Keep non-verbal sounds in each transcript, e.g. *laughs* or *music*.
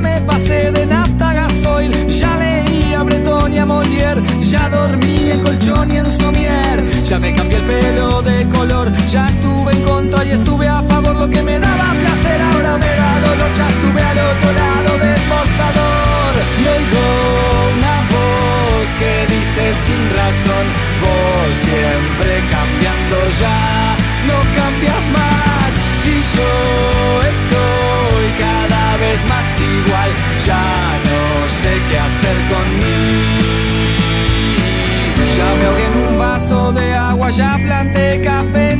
me pasé de nafta gasoil, ya leí a Breton y a Molière, ya dormí en colchón y en somier, ya me cambié el pelo de color, ya estuve en contra y estuve a favor, lo que me daba placer ahora me da dolor, ya estuve al otro lado del mostrador. Y oigo una voz que dice sin razón, vos siempre cambiando ya, no cambias más ya no sé qué hacer conmigo. Ya me ahogué en un vaso de agua, ya planté café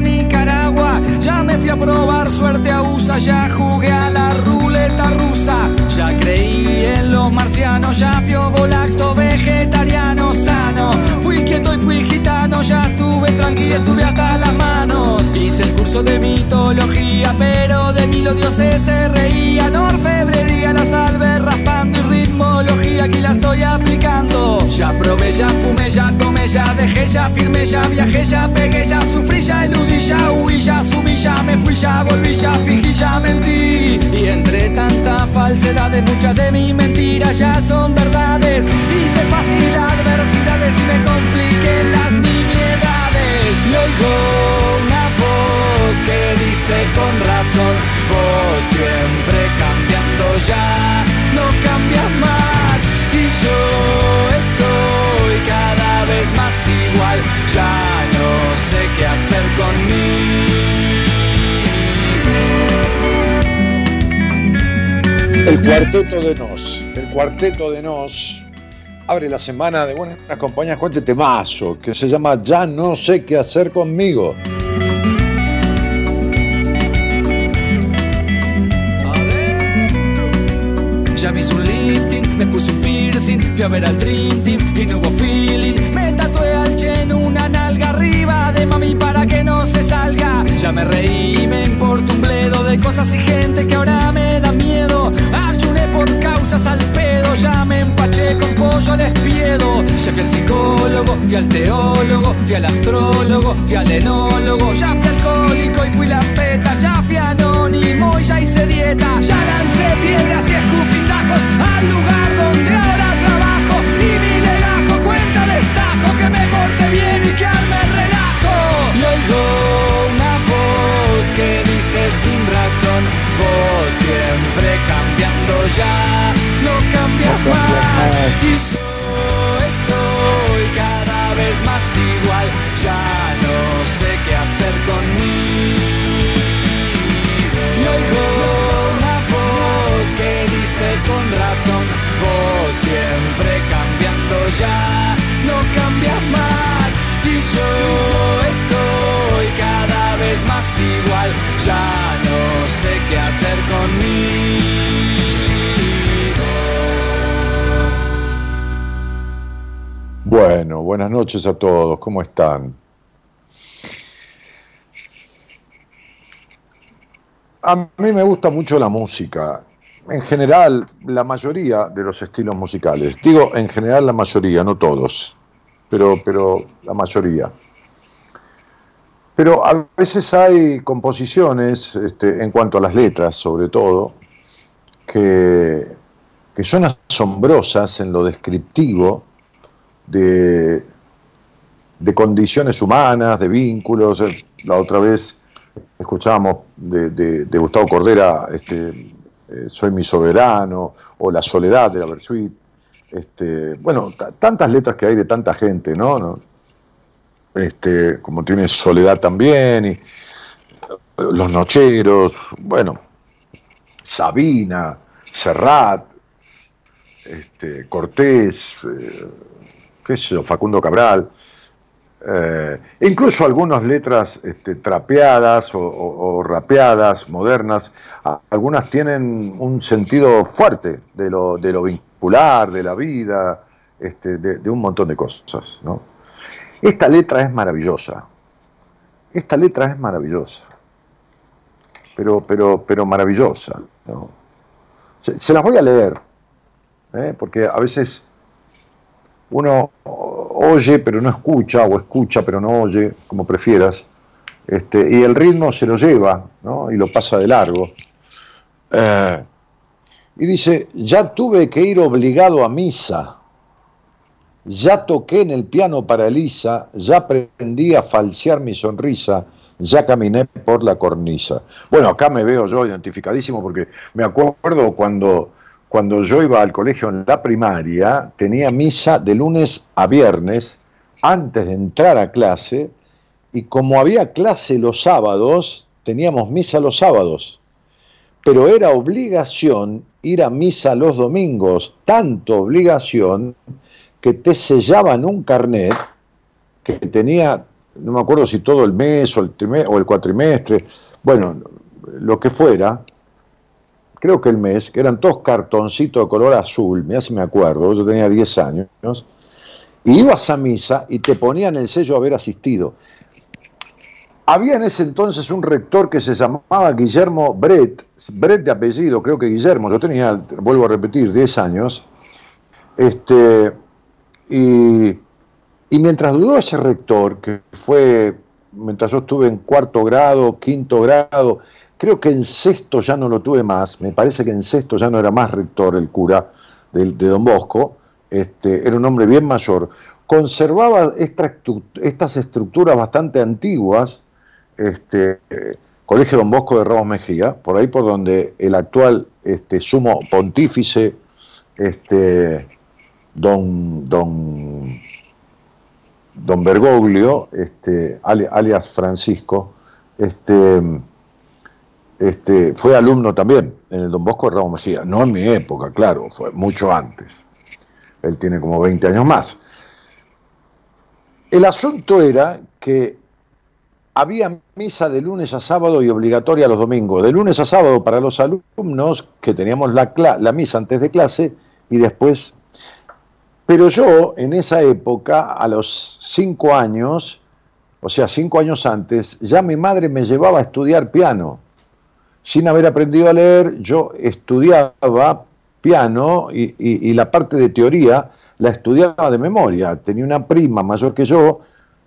fui a probar suerte a USA, ya jugué a la ruleta rusa, ya creí en los marcianos, ya fui volacto vegetariano sano, fui quieto y fui gitano, ya estuve tranquilo, estuve hasta las manos, hice el curso de mitología, pero de mí los dioses se reían, orfebrería, la salve raspando y ritmología, aquí la estoy aplicando, ya probé, ya fumé, ya tomé, ya dejé, ya firmé, ya viajé, ya pegué, ya sufrí, ya eludí, ya huí, ya asumí, ya me fui, ya volví, ya fingí, ya mentí. Y entre tanta falsedad muchas de mis mentiras ya son verdades. Hice fácil adversidades y me compliqué las nimiedades. Y oigo una voz que dice con razón, vos siempre cambiando ya, no cambias más. Y yo estoy cada vez más igual, ya no sé qué hacer conmigo. El cuarteto de Nos, el cuarteto de Nos abre la semana de buenas compañías con este temazo que se llama Ya no sé qué hacer conmigo. Ya me hice un lifting, me puse un piercing, fui a ver al Dream Team y no hubo feeling. Me tatué al Chen una nalga arriba de mami para que no se salga. Ya me reí, me importa un bledo de cosas y gente que ahora me al ya me empaché con pollo despiedo. Ya fui al psicólogo, fui al teólogo, fui al astrólogo, fui al enólogo. Ya fui alcohólico y fui la peta, ya fui anónimo y ya hice dieta. Ya lancé piedras y escupitajos al lugar donde ahora trabajo. Y mi legajo cuenta destajo que me porte bien y que arme el relajo. Y oigo una voz que dice sin razón, vos siempre cambiando ya, Y yo estoy cada vez más igual, ya no sé qué hacer conmigo. Y oigo una voz que dice con razón, vos siempre cambiando ya, no cambias más. Y yo estoy cada vez más igual, ya no sé qué hacer conmigo. Buenas noches a todos, ¿cómo están? A mí me gusta mucho la música, en general la mayoría de los estilos musicales. Digo en general la mayoría, no todos, pero, pero la mayoría. Pero a veces hay composiciones, este, en cuanto a las letras sobre todo, que, que son asombrosas en lo descriptivo de, de condiciones humanas, de vínculos. La otra vez escuchábamos de, Gustavo Cordera, este, eh, Soy mi soberano, o La soledad de la Versuit. Este, bueno, tantas letras que hay de tanta gente, ¿no? Este, como tiene Soledad también, y Los Nocheros, bueno, Sabina, Serrat, este, Cortés, eh, qué sé yo, Facundo Cabral. Eh, incluso algunas letras este, trapeadas o, rapeadas, modernas, algunas tienen un sentido fuerte de lo, de lo vincular, de la vida, este, de, un montón de cosas. Esta letra es maravillosa, esta letra es maravillosa, pero, pero, pero maravillosa. Se, las voy a leer, ¿eh? porque a veces uno oye pero no escucha, o escucha pero no oye, como prefieras, este, y el ritmo se lo lleva ¿no? y lo pasa de largo. Eh, y dice, ya tuve que ir obligado a misa, ya toqué en el piano para Elisa, ya aprendí a falsear mi sonrisa, ya caminé por la cornisa. Bueno, acá me veo yo identificadísimo porque me acuerdo cuando cuando yo iba al colegio en la primaria, tenía misa de lunes a viernes antes de entrar a clase y como había clase los sábados, teníamos misa los sábados. Pero era obligación ir a misa los domingos, tanto obligación que te sellaban un carnet que tenía, no me acuerdo si todo el mes o el, o el cuatrimestre, bueno, lo que fuera, creo que el mes, que eran todos cartoncitos de color azul, me hace me acuerdo, yo tenía 10 años, y ibas a misa y te ponían el sello a haber asistido. Había en ese entonces un rector que se llamaba Guillermo Brett, Brett de apellido, creo que Guillermo, yo tenía, vuelvo a repetir, 10 años, este, y, y mientras dudó ese rector, que fue mientras yo estuve en cuarto grado, quinto grado, Creo que en sexto ya no lo tuve más, me parece que en sexto ya no era más rector el cura de, Don Bosco, este, era un hombre bien mayor, conservaba estas estructuras bastante antiguas, este, Colegio Don Bosco de Ramos Mejía, por ahí por donde el actual este, sumo pontífice, este, don, don, don Bergoglio, este, alias Francisco, este, este, fue alumno también en el Don Bosco de Ramos Mejía, no en mi época, claro, fue mucho antes. Él tiene como 20 años más. El asunto era que había misa de lunes a sábado y obligatoria los domingos. De lunes a sábado para los alumnos, que teníamos la, la misa antes de clase y después. Pero yo, en esa época, a los cinco años, o sea, cinco años antes, ya mi madre me llevaba a estudiar piano sin haber aprendido a leer, yo estudiaba piano y, la parte de teoría la estudiaba de memoria. Tenía una prima mayor que yo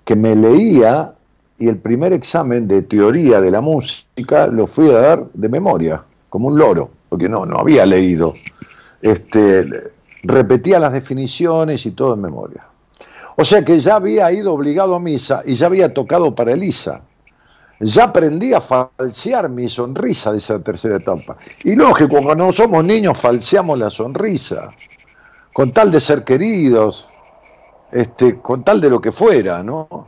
que me leía y el primer examen de teoría de la música lo fui a dar de memoria, como un loro, porque no, no había leído. Este, repetía las definiciones y todo en memoria. O sea que ya había ido obligado a misa y ya había tocado para Elisa ya aprendí a falsear mi sonrisa de esa tercera etapa. Y lógico, cuando somos niños falseamos la sonrisa, con tal de ser queridos, este, con tal de lo que fuera, ¿no?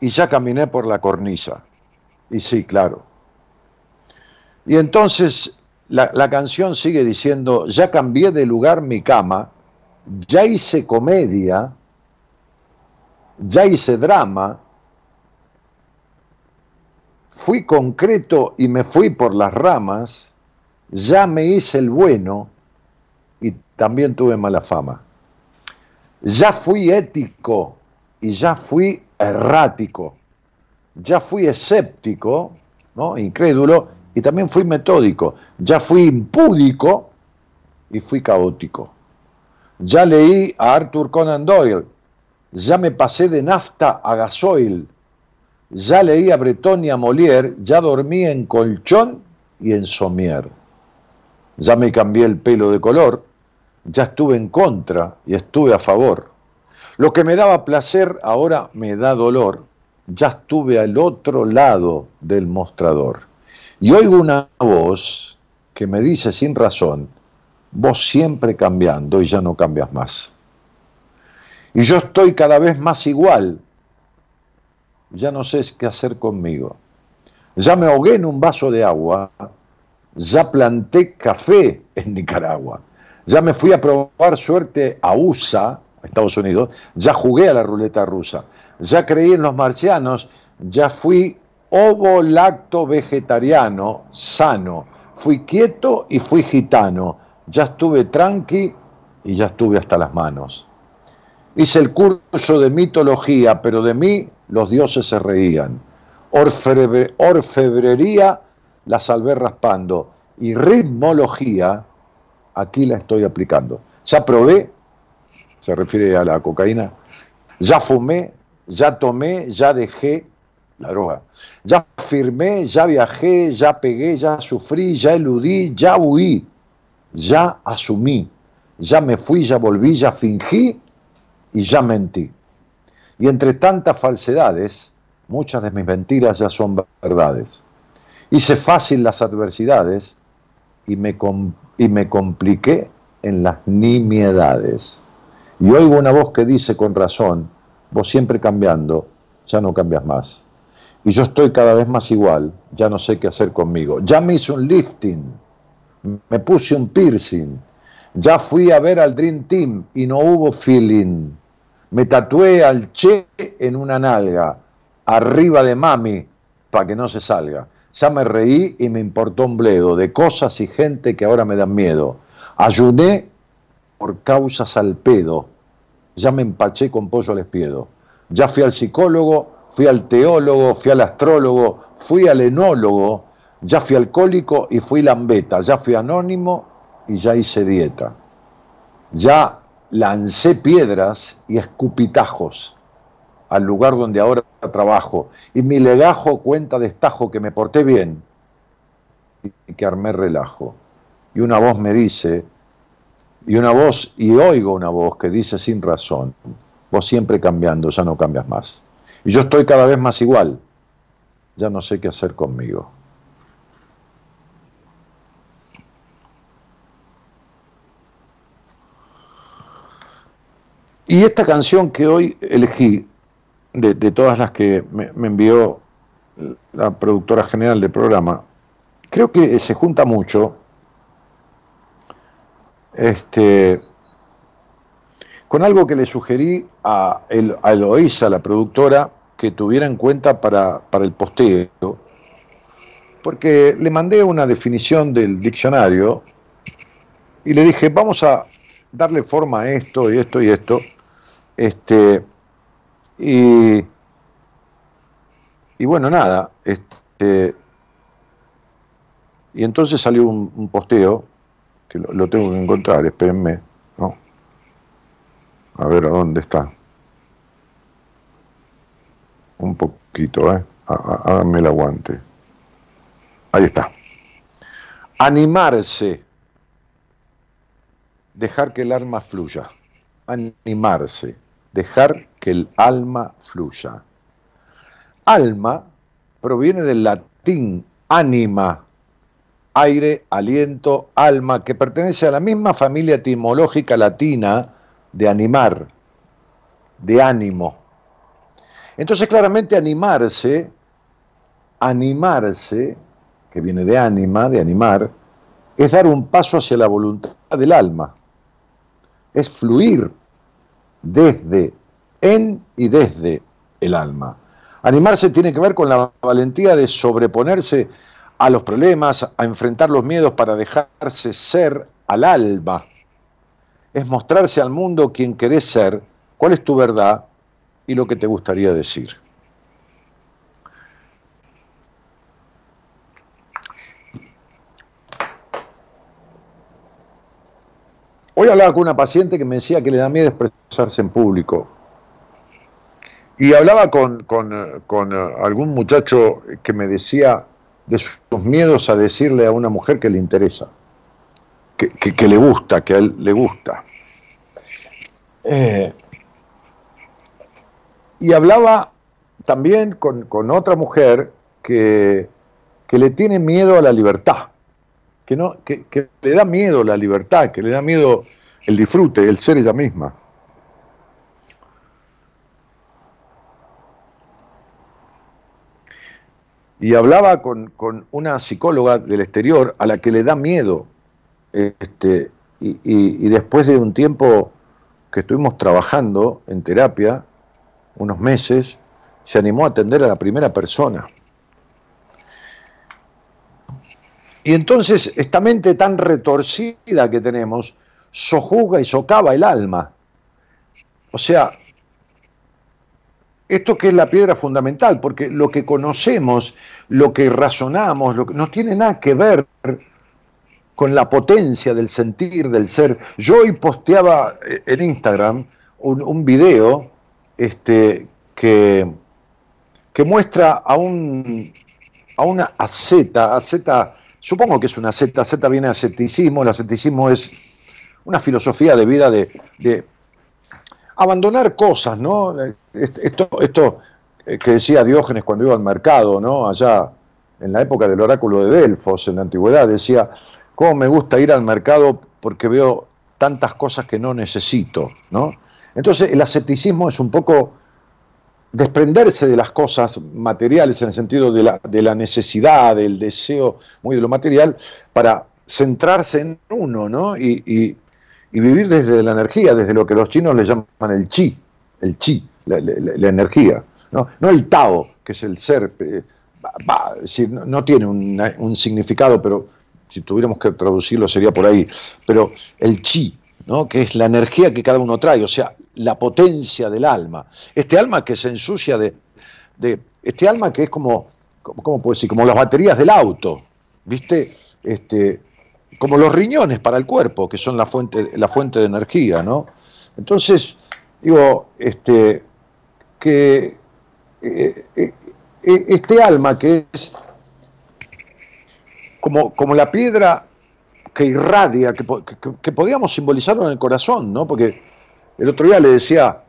Y ya caminé por la cornisa. Y sí, claro. Y entonces la, la canción sigue diciendo, ya cambié de lugar mi cama, ya hice comedia, ya hice drama, fui concreto y me fui por las ramas, ya me hice el bueno y también tuve mala fama. Ya fui ético y ya fui errático. Ya fui escéptico, ¿no? incrédulo, y también fui metódico. Ya fui impúdico y fui caótico. Ya leí a Arthur Conan Doyle. Ya me pasé de nafta a gasoil ya leía Breton y a Molière, ya dormía en colchón y en somier. Ya me cambié el pelo de color, ya estuve en contra y estuve a favor. Lo que me daba placer ahora me da dolor, ya estuve al otro lado del mostrador. Y oigo una voz que me dice sin razón, vos siempre cambiando y ya no cambias más. Y yo estoy cada vez más igual, ya no sé qué hacer conmigo. Ya me ahogué en un vaso de agua, ya planté café en *laughs* Nicaragua, ya me fui a probar suerte a USA, Estados Unidos, ya jugué a la ruleta rusa, ya creí en los marcianos, ya fui ovo-lacto vegetariano, sano, fui quieto y fui gitano, ya estuve tranqui y ya estuve hasta las manos. Hice el curso de mitología, pero de mí los dioses se reían. orfebrería la salvé raspando y ritmología aquí la estoy aplicando. Ya probé, se refiere a la cocaína, ya fumé, ya tomé, ya dejé la droga. Ya firmé, ya viajé, ya pegué, ya sufrí, ya eludí, ya huí, ya asumí, ya me fui, ya volví, ya fingí y ya mentí. Y entre tantas falsedades, muchas de mis mentiras ya son verdades. Hice fácil las adversidades y me, y me compliqué en las nimiedades. Y oigo una voz que dice con razón, vos siempre cambiando, ya no cambias más. Y yo estoy cada vez más igual, ya no sé qué hacer conmigo. Ya me hice un lifting, me puse un piercing, ya fui a ver al Dream Team y no hubo feeling. Me tatué al Che en una nalga, arriba de mami, para que no se salga. Ya me reí y me importó un bledo de cosas y gente que ahora me dan miedo. Ayuné por causas al pedo. Ya me empaché con pollo al espiedo. Ya fui al psicólogo, fui al teólogo, fui al astrólogo, fui al enólogo, ya fui alcohólico y fui lambeta, ya fui anónimo y ya hice dieta. Ya lancé piedras y escupitajos al lugar donde ahora trabajo y mi legajo cuenta destajo que me porté bien y que armé relajo. Y una voz me dice, y una voz, y oigo una voz que dice sin razón, vos siempre cambiando, ya no cambias más. Y yo estoy cada vez más igual, ya no sé qué hacer conmigo. Y esta canción que hoy elegí, de, todas las que me, envió la productora general del programa, creo que se junta mucho este, con algo que le sugerí a, el, a Eloísa, la productora, que tuviera en cuenta para, para el posteo, porque le mandé una definición del diccionario y le dije, vamos a darle forma a esto y esto y esto, este, y, y bueno, nada, este, y entonces salió un, posteo, que lo, tengo que encontrar, espérenme, ¿no? A ver a dónde está. Un poquito, ¿eh? Háganme el aguante. Ahí está. Animarse. Dejar que el alma fluya. Animarse dejar que el alma fluya. Alma proviene del latín anima, aire, aliento, alma, que pertenece a la misma familia etimológica latina de animar, de ánimo. Entonces claramente animarse, animarse, que viene de ánima, de animar, es dar un paso hacia la voluntad del alma, es fluir desde, en y desde el alma. Animarse tiene que ver con la valentía de sobreponerse a los problemas, a enfrentar los miedos para dejarse ser al alma. Es mostrarse al mundo quien querés ser, cuál es tu verdad y lo que te gustaría decir. Hoy hablaba con una paciente que me decía que le da miedo expresarse en público. Y hablaba con, con, algún muchacho que me decía de sus miedos a decirle a una mujer que le interesa, que, que, le gusta, que a él le gusta. Eh, y hablaba también con, con otra mujer que, que, le tiene miedo a la libertad, que, no, que, le da miedo la libertad, que le da miedo el disfrute, el ser ella misma. y hablaba con, una psicóloga del exterior a la que le da miedo. Este, y, después de un tiempo que estuvimos trabajando en terapia, unos meses, se animó a atender a la primera persona. Y entonces esta mente tan retorcida que tenemos sojuzga y socava el alma. O sea, esto que es la piedra fundamental, porque lo que conocemos, lo que razonamos, lo que, no tiene nada que ver con la potencia del sentir, del ser. Yo hoy posteaba eh, en Instagram un, video este, que, que muestra a, un, a una asceta, asceta, supongo que es una asceta, asceta viene de asceticismo, el asceticismo es una filosofía de vida de abandonar cosas, ¿no? Esto, esto eh, que decía Diógenes cuando iba al mercado, ¿no? Allá en la época del oráculo de Delfos, en la antigüedad, decía, ¿cómo me gusta ir al mercado porque veo tantas cosas que no necesito, ¿no? Entonces el asceticismo es un poco desprenderse de las cosas materiales en el sentido de la, de la necesidad, del deseo muy de lo material, para centrarse en uno, ¿no? y, y vivir desde la energía, desde lo que los chinos le llaman el chi, el chi, la, energía, ¿no? no el Tao, que es el ser, eh, no, tiene un, significado, pero si tuviéramos que traducirlo sería por ahí, pero el chi, ¿no? que es la energía que cada uno trae, o sea, la potencia del alma, este alma que se ensucia de, este alma que es como, ¿cómo puedo decir? Como las baterías del auto, ¿viste? Este, como los riñones para el cuerpo, que son la fuente, la fuente de energía, ¿no? Entonces, digo, este, que eh, eh, eh, este alma que es como, como la piedra que irradia, que, que, podíamos simbolizarlo en el corazón, ¿no? Porque el otro día le decía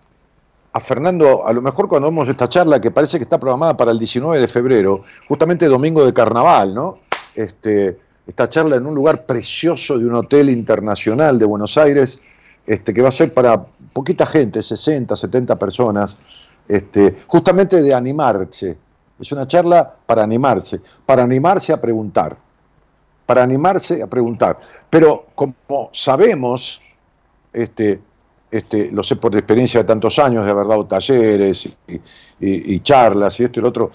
a Fernando, a lo mejor cuando vemos esta charla que parece que está programada para el 19 de febrero, justamente domingo de carnaval, ¿no? Este, esta charla en un lugar precioso de un hotel internacional de Buenos Aires, este, que va a ser para poquita gente, 60, 70 personas, este, justamente de animarse. Es una charla para animarse, para animarse a preguntar, para animarse a preguntar. Pero como sabemos, este, este, lo sé por experiencia de tantos años, de haber dado talleres y, charlas y esto y lo otro,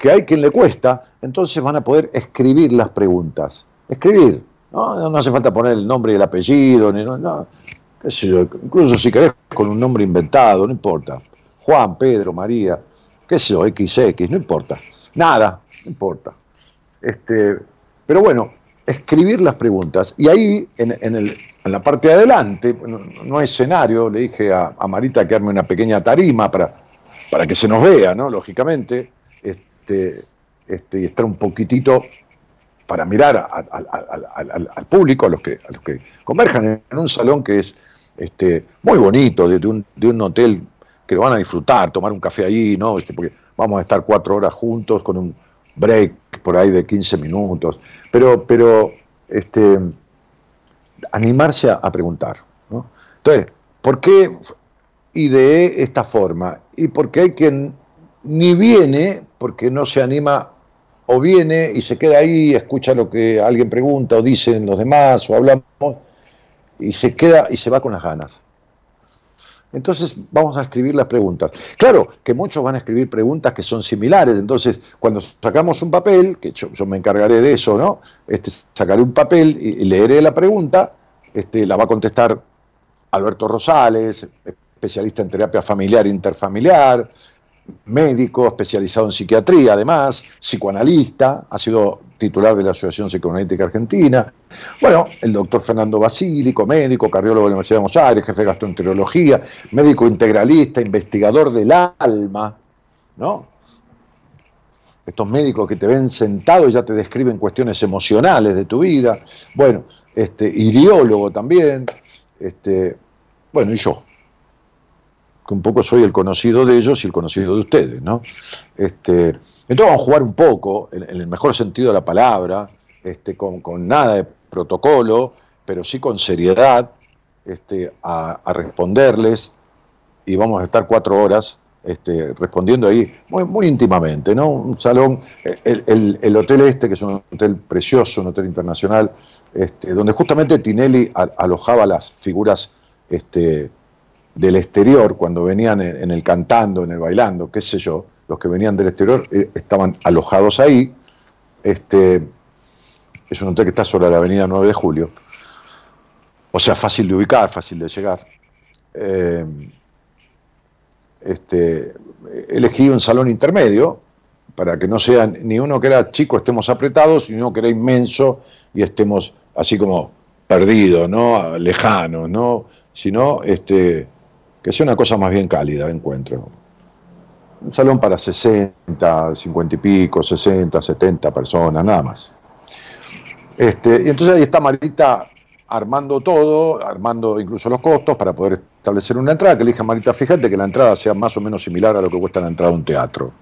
que hay quien le cuesta, entonces van a poder escribir las preguntas escribir. No, hace falta poner el nombre y el apellido, ni, no, incluso si querés con un nombre inventado, no importa. Juan, Pedro, María, qué sé yo, XX, no importa. Nada, no importa. Este, pero bueno, escribir las preguntas. Y ahí, en, el, en la parte de adelante, no, hay escenario, le dije a, Marita que arme una pequeña tarima para, para que se nos vea, ¿no? Lógicamente, este, este, y estar un poquitito para mirar al público, a los, que, a los que converjan en un salón que es este, muy bonito, de, un, de un hotel que lo van a disfrutar, tomar un café ahí, ¿no? Este, porque vamos a estar cuatro horas juntos con un break por ahí de 15 minutos. Pero, pero este, animarse a, preguntar. ¿no? Entonces, ¿por qué ideé esta forma? Y porque hay quien ni viene porque no se anima o viene y se queda ahí, escucha lo que alguien pregunta o dicen los demás o hablamos y se queda y se va con las ganas. Entonces vamos a escribir las preguntas. Claro que muchos van a escribir preguntas que son similares, entonces cuando sacamos un papel, que yo, me encargaré de eso, ¿no? Este, sacaré un papel y, leeré la pregunta, este, la va a contestar Alberto Rosales, especialista en terapia familiar e interfamiliar, médico especializado en psiquiatría, además, psicoanalista, ha sido titular de la Asociación Psicoanalítica Argentina. Bueno, el doctor Fernando Basílico, médico, cardiólogo de la Universidad de Buenos Aires, jefe de gastroenterología, médico integralista, investigador del alma, ¿no? Estos médicos que te ven sentado y ya te describen cuestiones emocionales de tu vida. Bueno, este, iriólogo también, este, bueno, y yo, que un poco soy el conocido de ellos y el conocido de ustedes, ¿no? Este, entonces vamos a jugar un poco, en, el mejor sentido de la palabra, este, con, nada de protocolo, pero sí con seriedad, este, a, responderles y vamos a estar cuatro horas este, respondiendo ahí muy, muy íntimamente, ¿no? Un salón, el, hotel este, que es un hotel precioso, un hotel internacional, este, donde justamente Tinelli alojaba las figuras este, del exterior, cuando venían en, el cantando, en el bailando, qué sé yo, los que venían del exterior eh, estaban alojados ahí. Este, es un hotel que está sobre la avenida 9 de Julio. O sea, fácil de ubicar, fácil de llegar. Eh, este, elegí un salón intermedio para que no sea ni uno que era chico estemos apretados, ni uno que era inmenso y estemos así como perdidos, ¿no? lejanos, ¿no? sino este, que sea una cosa más bien cálida, encuentro. Un salón para 60, 50 y pico, 60, 70 personas, nada más. Este, y entonces ahí está Marita armando todo, armando incluso los costos para poder establecer una entrada, que le Marita, fíjate que la entrada sea más o menos similar a lo que cuesta la entrada de un teatro.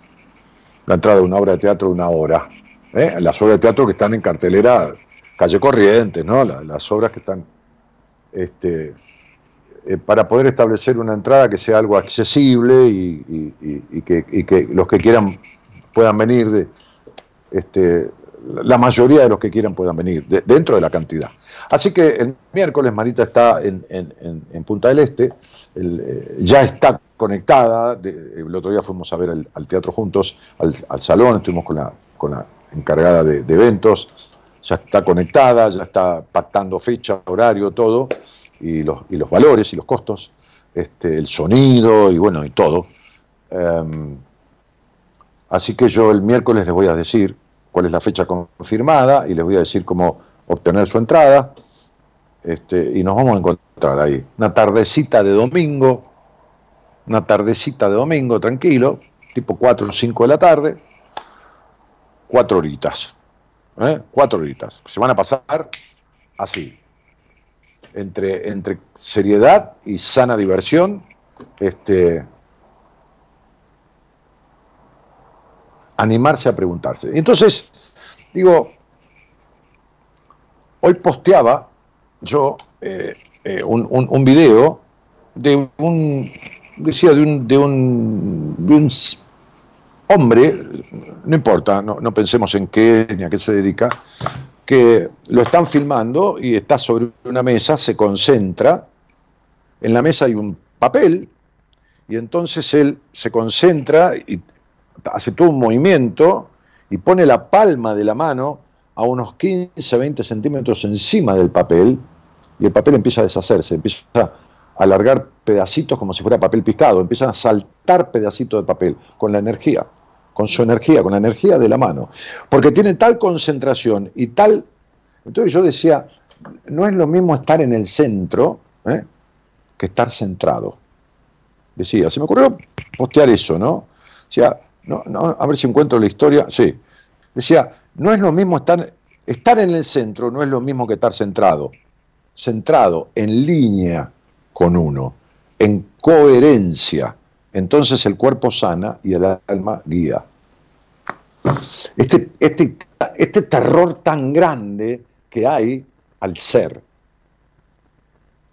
La entrada de una obra de teatro de una hora. ¿eh? Las obras de teatro que están en cartelera calle Corrientes, ¿no? Las, obras que están este, eh, para poder establecer una entrada que sea algo accesible y, que, los que quieran puedan venir, de, este, la mayoría de los que quieran puedan venir, dentro de la cantidad. Así que el miércoles Marita está en, Punta del Este, eh, ya está conectada, el otro día fuimos a ver al, teatro juntos, al, salón, estuvimos con la, con la encargada de, de eventos, ya está conectada, ya está pactando fecha, horario, todo y los, y los valores y los costos, este, el sonido y bueno, y todo. Em, así que yo el miércoles les voy a decir cuál es la fecha confirmada y les voy a decir cómo obtener su entrada. Este, y nos vamos a encontrar ahí. Una tardecita de domingo, una tardecita de domingo, tranquilo, tipo 4 o 5 de la tarde, cuatro horitas. ¿eh? Cuatro horitas. Se van a pasar así, entre, entre seriedad y sana diversión, este, animarse a preguntarse. Entonces, digo, hoy posteaba yo eh, eh, un, un, video de un, decía, de un, de un, de un hombre, no importa, no, no pensemos en qué ni a qué se dedica, que lo están filmando y está sobre una mesa, se concentra, en la mesa hay un papel, y entonces él se concentra y hace todo un movimiento y pone la palma de la mano a unos 15, 20 centímetros encima del papel, y el papel empieza a deshacerse, empieza a alargar pedacitos como si fuera papel picado, empiezan a saltar pedacitos de papel con la energía con su energía, con la energía de la mano, porque tiene tal concentración y tal... Entonces yo decía, no es lo mismo estar en el centro ¿eh? que estar centrado. Decía, se me ocurrió postear eso, ¿no? No, no, a ver si encuentro la historia, sí. Decía, no es lo mismo estar, estar en el centro, no es lo mismo que estar centrado. Centrado, en línea con uno, en coherencia entonces el cuerpo sana y el alma guía. Este, este, este terror tan grande que hay al ser,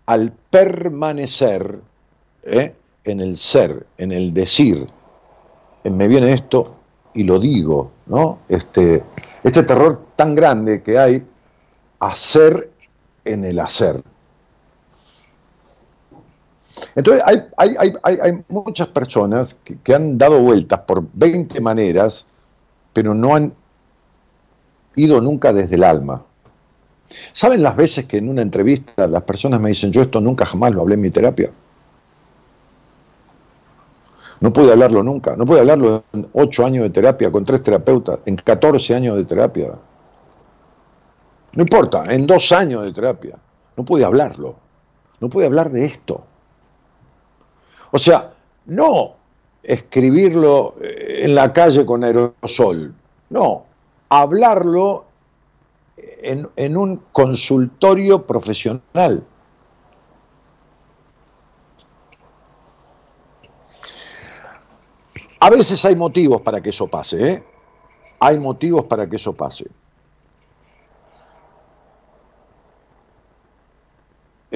al permanecer ¿eh? en el ser, en el decir, me viene esto y lo digo, ¿no? Este, este terror tan grande que hay a ser en el hacer. Entonces, hay, muchas personas que, han dado vueltas por 20 maneras, pero no han ido nunca desde el alma. ¿Saben las veces que en una entrevista las personas me dicen, yo esto nunca jamás lo hablé en mi terapia? No puede hablarlo nunca, no puede hablarlo en 8 años de terapia con tres terapeutas, en 14 años de terapia. No importa, en dos años de terapia. No puede hablarlo, no puede hablar de esto. O sea, no escribirlo eh, en la calle con aerosol, no, hablarlo en, en un consultorio profesional. A veces hay motivos para que eso pase, ¿eh? Hay motivos para que eso pase.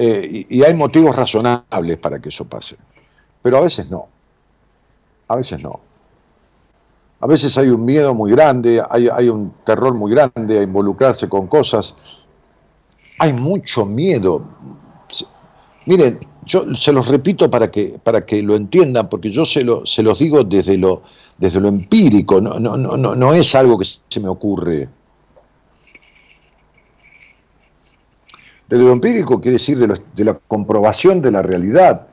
Eh, y, hay motivos razonables para que eso pase. Pero a veces no. A veces no. A veces hay un miedo muy grande, hay, hay un terror muy grande a involucrarse con cosas. Hay mucho miedo. Miren, yo se los repito para que, para que lo entiendan, porque yo se, lo, se los digo desde lo, desde lo empírico, no, no, no, no es algo que se me ocurre. Desde lo empírico quiere decir de, de, la comprobación de la realidad.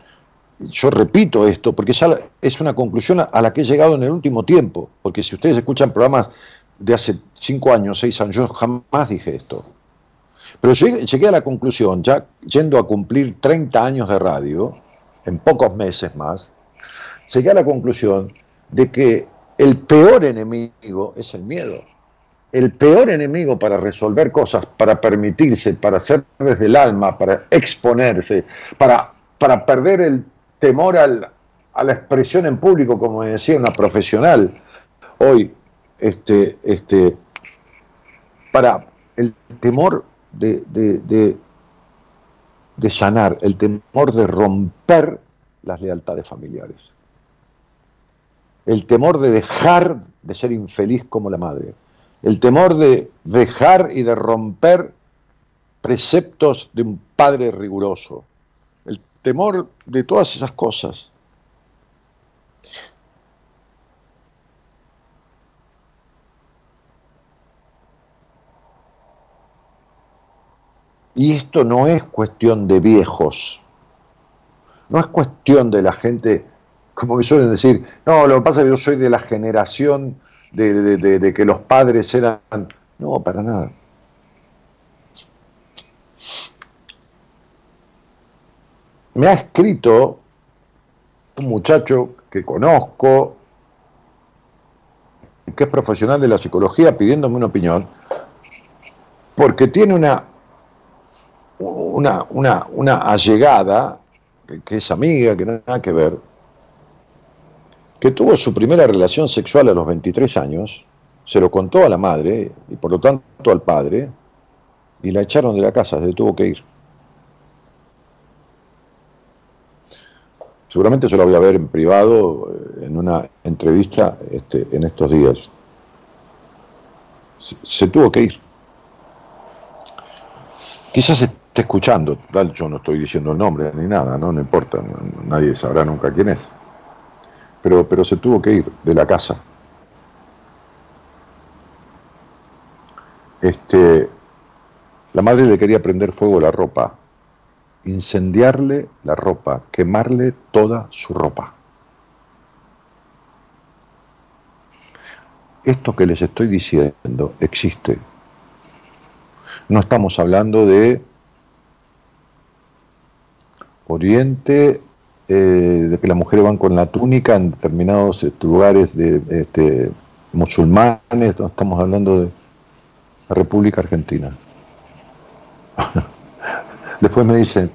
Yo repito esto porque es una conclusión a la que he llegado en el último tiempo, porque si ustedes escuchan programas de hace cinco años, seis años, yo jamás dije esto. Pero llegué, a la conclusión, ya yendo a cumplir 30 años de radio, en pocos meses más, llegué a la conclusión de que el peor enemigo es el miedo. El peor enemigo para resolver cosas, para permitirse, para hacer desde el alma, para exponerse, para, para perder el temor a la expresión en público, como decía una profesional hoy, este, este, para el temor de, de, sanar, el temor de romper las lealtades familiares, el temor de dejar de ser infeliz como la madre, el temor de dejar y de romper preceptos de un padre riguroso, temor de todas esas cosas. Y esto no es cuestión de viejos, no es cuestión de la gente, como me suelen decir, no, lo que pasa es que yo soy de la generación de, que los padres eran... No, para nada. Me ha escrito un muchacho que conozco, que es profesional de la psicología, pidiéndome una opinión, porque tiene una una, una, allegada, que, es amiga, que no nada que ver, que tuvo su primera relación sexual a los 23 años, se lo contó a la madre y por lo tanto al padre, y la echaron de la casa, se tuvo que ir. Seguramente yo la voy a ver en privado eh, en una entrevista este, en estos días. Se, tuvo que ir. Quizás está escuchando, yo no estoy diciendo el nombre ni nada, no, no importa, nadie sabrá nunca quién es. Pero, pero se tuvo que ir de la casa. Este, la madre le quería prender fuego a la ropa, incendiarle la ropa, quemarle toda su ropa. Esto que les estoy diciendo existe. No estamos hablando de Oriente, eh, de que las mujeres van con la túnica en determinados este, lugares de este, musulmanes, no estamos hablando de la República Argentina. *laughs* Después me dicen,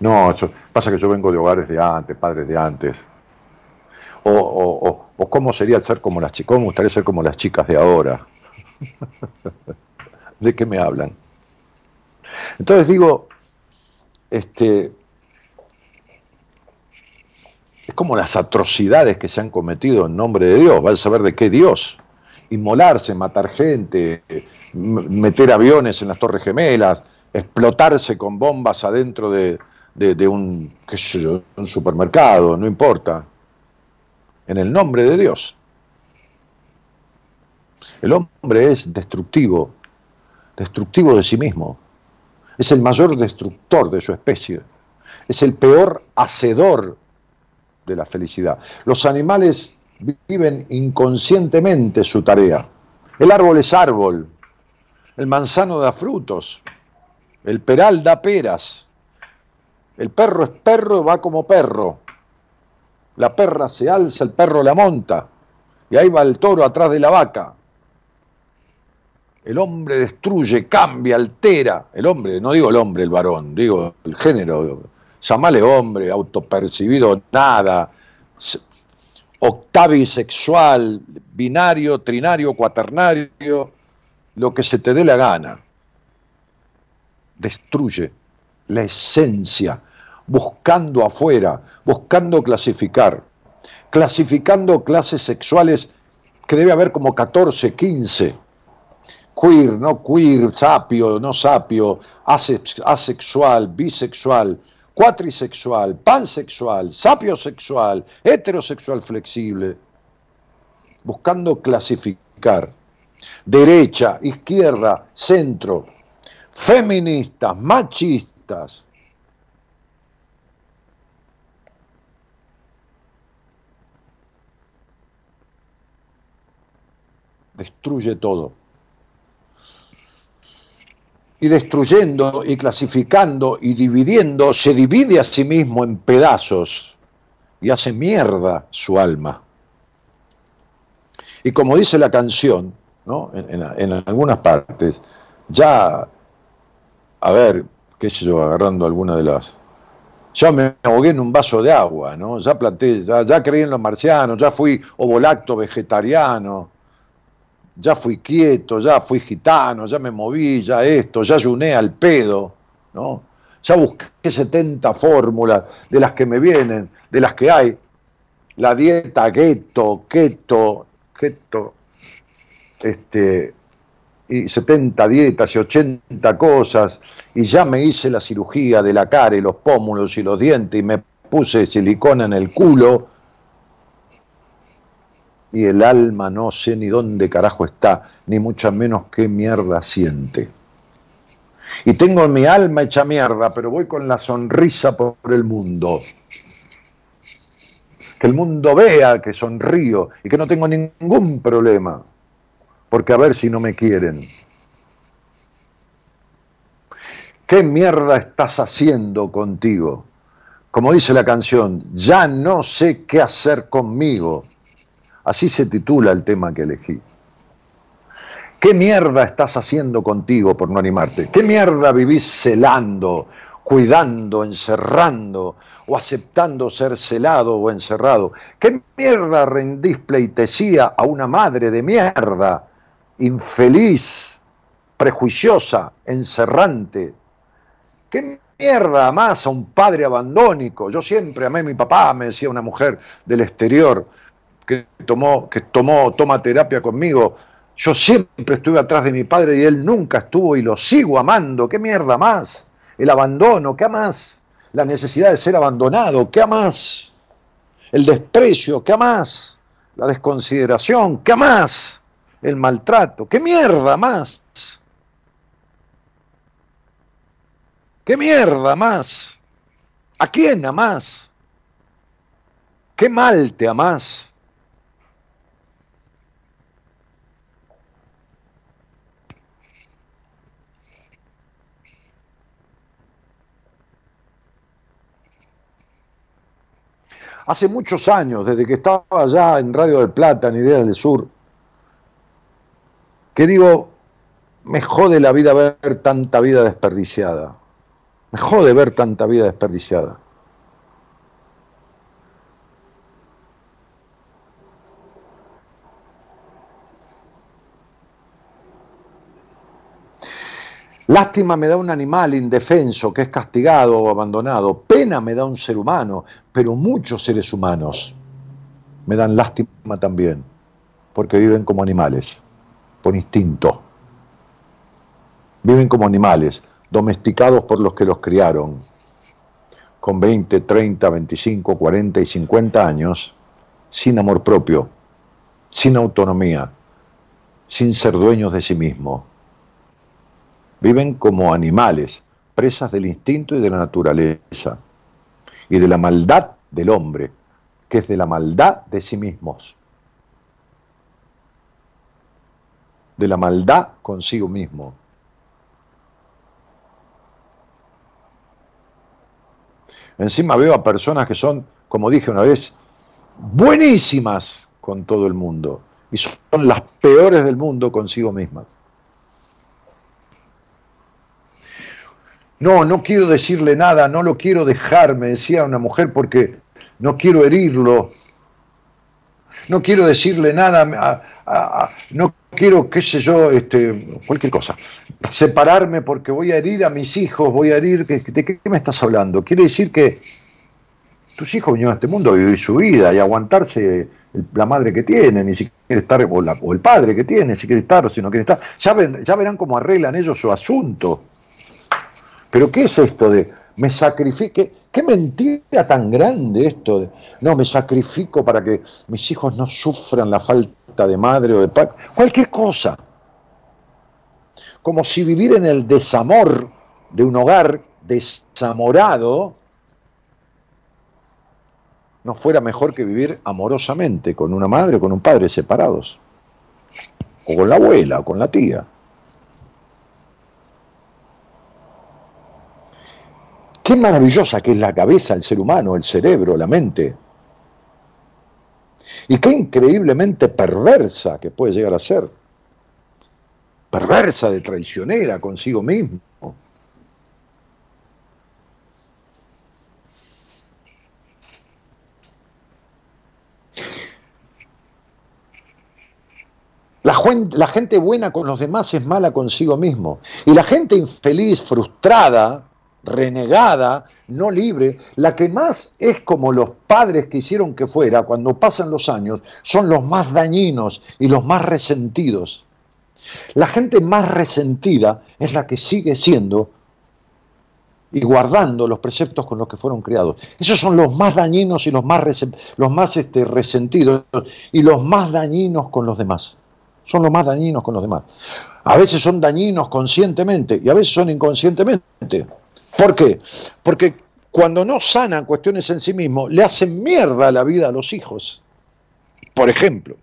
no, pasa que yo vengo de hogares de antes, padres de antes. O, o, o, cómo sería ser como las chicas, me gustaría ser como las chicas de ahora. *laughs* ¿De qué me hablan? Entonces digo, este, es como las atrocidades que se han cometido en nombre de Dios, va a saber de qué Dios. Inmolarse, matar gente, meter aviones en las Torres Gemelas, explotarse con bombas adentro de, un, un supermercado, no importa. En el nombre de Dios. El hombre es destructivo, destructivo de sí mismo. Es el mayor destructor de su especie. Es el peor hacedor de la felicidad. Los animales viven inconscientemente su tarea. El árbol es árbol, el manzano da frutos, el peral da peras, el perro es perro va como perro. La perra se alza, el perro la monta, y ahí va el toro atrás de la vaca. El hombre destruye, cambia, altera. El hombre, no digo el hombre, el varón, digo el género. Llamale hombre, autopercibido, nada. Octavisexual, binario, trinario, cuaternario, lo que se te dé la gana. Destruye la esencia, buscando afuera, buscando clasificar, clasificando clases sexuales que debe haber como 14, 15. Queer, no queer, sapio, no sapio, asexual, bisexual, cuatrisexual, pansexual, sapiosexual, heterosexual flexible, buscando clasificar derecha, izquierda, centro, feministas, machistas. Destruye todo. Y destruyendo y clasificando y dividiendo, se divide a sí mismo en pedazos y hace mierda su alma. Y como dice la canción, en, algunas partes, ya, a ver, qué sé yo, agarrando alguna de las... Ya me ahogué en un vaso de agua, ¿no? Ya planté, ya, creí en los marcianos, ya fui ovolacto vegetariano, ya fui quieto, ya fui gitano, ya me moví, ya esto, ya ayuné al pedo, ¿no? Ya busqué 70 fórmulas de las que me vienen, de las que hay. La dieta keto, keto, keto, este, y 70 dietas y 80 cosas, y ya me hice la cirugía de la cara y los pómulos y los dientes y me puse silicona en el culo, y el alma no sé ni dónde carajo está, ni mucho menos qué mierda siente. Y tengo mi alma hecha mierda, pero voy con la sonrisa por el mundo. Que el mundo vea que sonrío y que no tengo ningún problema porque a ver si no me quieren. ¿Qué mierda estás haciendo contigo? Como dice la canción, ya no sé qué hacer conmigo. Así se titula el tema que elegí. ¿Qué mierda estás haciendo contigo por no animarte? ¿Qué mierda vivís celando, cuidando, encerrando o aceptando ser celado o encerrado? ¿Qué mierda rendís pleitesía a una madre de mierda infeliz, prejuiciosa, encerrante. ¿Qué mierda más a un padre abandónico? Yo siempre amé a mi papá, me decía una mujer del exterior que tomó, que tomó, toma terapia conmigo. Yo siempre estuve atrás de mi padre y él nunca estuvo y lo sigo amando. ¿Qué mierda más? El abandono, ¿qué más? La necesidad de ser abandonado, ¿qué más? El desprecio, ¿qué más? La desconsideración, ¿qué más? El maltrato. ¿Qué mierda más? ¿Qué mierda más? ¿A quién amás? ¿Qué mal te amás? Hace muchos años, desde que estaba allá en Radio del Plata, en Ideas del Sur, que digo, me jode la vida ver tanta vida desperdiciada. Me jode ver tanta vida desperdiciada. Lástima me da un animal indefenso que es castigado o abandonado. Pena me da un ser humano, pero muchos seres humanos me dan lástima también, porque viven como animales con instinto. Viven como animales, domesticados por los que los criaron. Con 20, 30, 25, 40 y 50 años, sin amor propio, sin autonomía, sin ser dueños de sí mismos. Viven como animales, presas del instinto y de la naturaleza, y de la maldad del hombre, que es de la maldad de sí mismos, de la maldad consigo mismo. Encima veo a personas que son, como dije una vez, buenísimas con todo el mundo y son las peores del mundo consigo mismas. No, no quiero decirle nada, no lo quiero dejar, me decía una mujer, porque no quiero herirlo. No quiero decirle nada, no quiero, qué sé yo, este, cualquier cosa. Separarme porque voy a herir a mis hijos, voy a herir. ¿De qué me estás hablando? Quiere decir que tus hijos vinieron a este mundo a vivir su vida y aguantarse la madre que tiene, ni si quiere estar, o, el padre que tiene, si quiere estar o si no quiere estar. Ya verán cómo arreglan ellos su asunto. Pero ¿qué es esto de me sacrifique? ¿Qué mentira tan grande esto de no, me sacrifico para que mis hijos no sufran la falta de madre o de padre? Cualquier cosa. Como si vivir en el desamor de un hogar desamorado no fuera mejor que vivir amorosamente con una madre o con un padre separados. O con la abuela o con la tía. Qué maravillosa que es la cabeza, el ser humano, el cerebro, la mente. Y qué increíblemente perversa que puede llegar a ser. Perversa de traicionera consigo mismo. La, gente buena con los demás es mala consigo mismo. Y la gente infeliz, frustrada, renegada, no libre, la que más es como los padres quisieron que fuera cuando pasan los años, son los más dañinos y los más resentidos. La gente más resentida es la que sigue siendo y guardando los preceptos con los que fueron criados. Esos son los más dañinos y los más, los más este, resentidos y los más dañinos con los demás. Son los más dañinos con los demás. A veces son dañinos conscientemente y a veces son inconscientemente. ¿Por qué? Porque cuando no sanan cuestiones en sí mismos, le hacen mierda la vida a los hijos. Por ejemplo.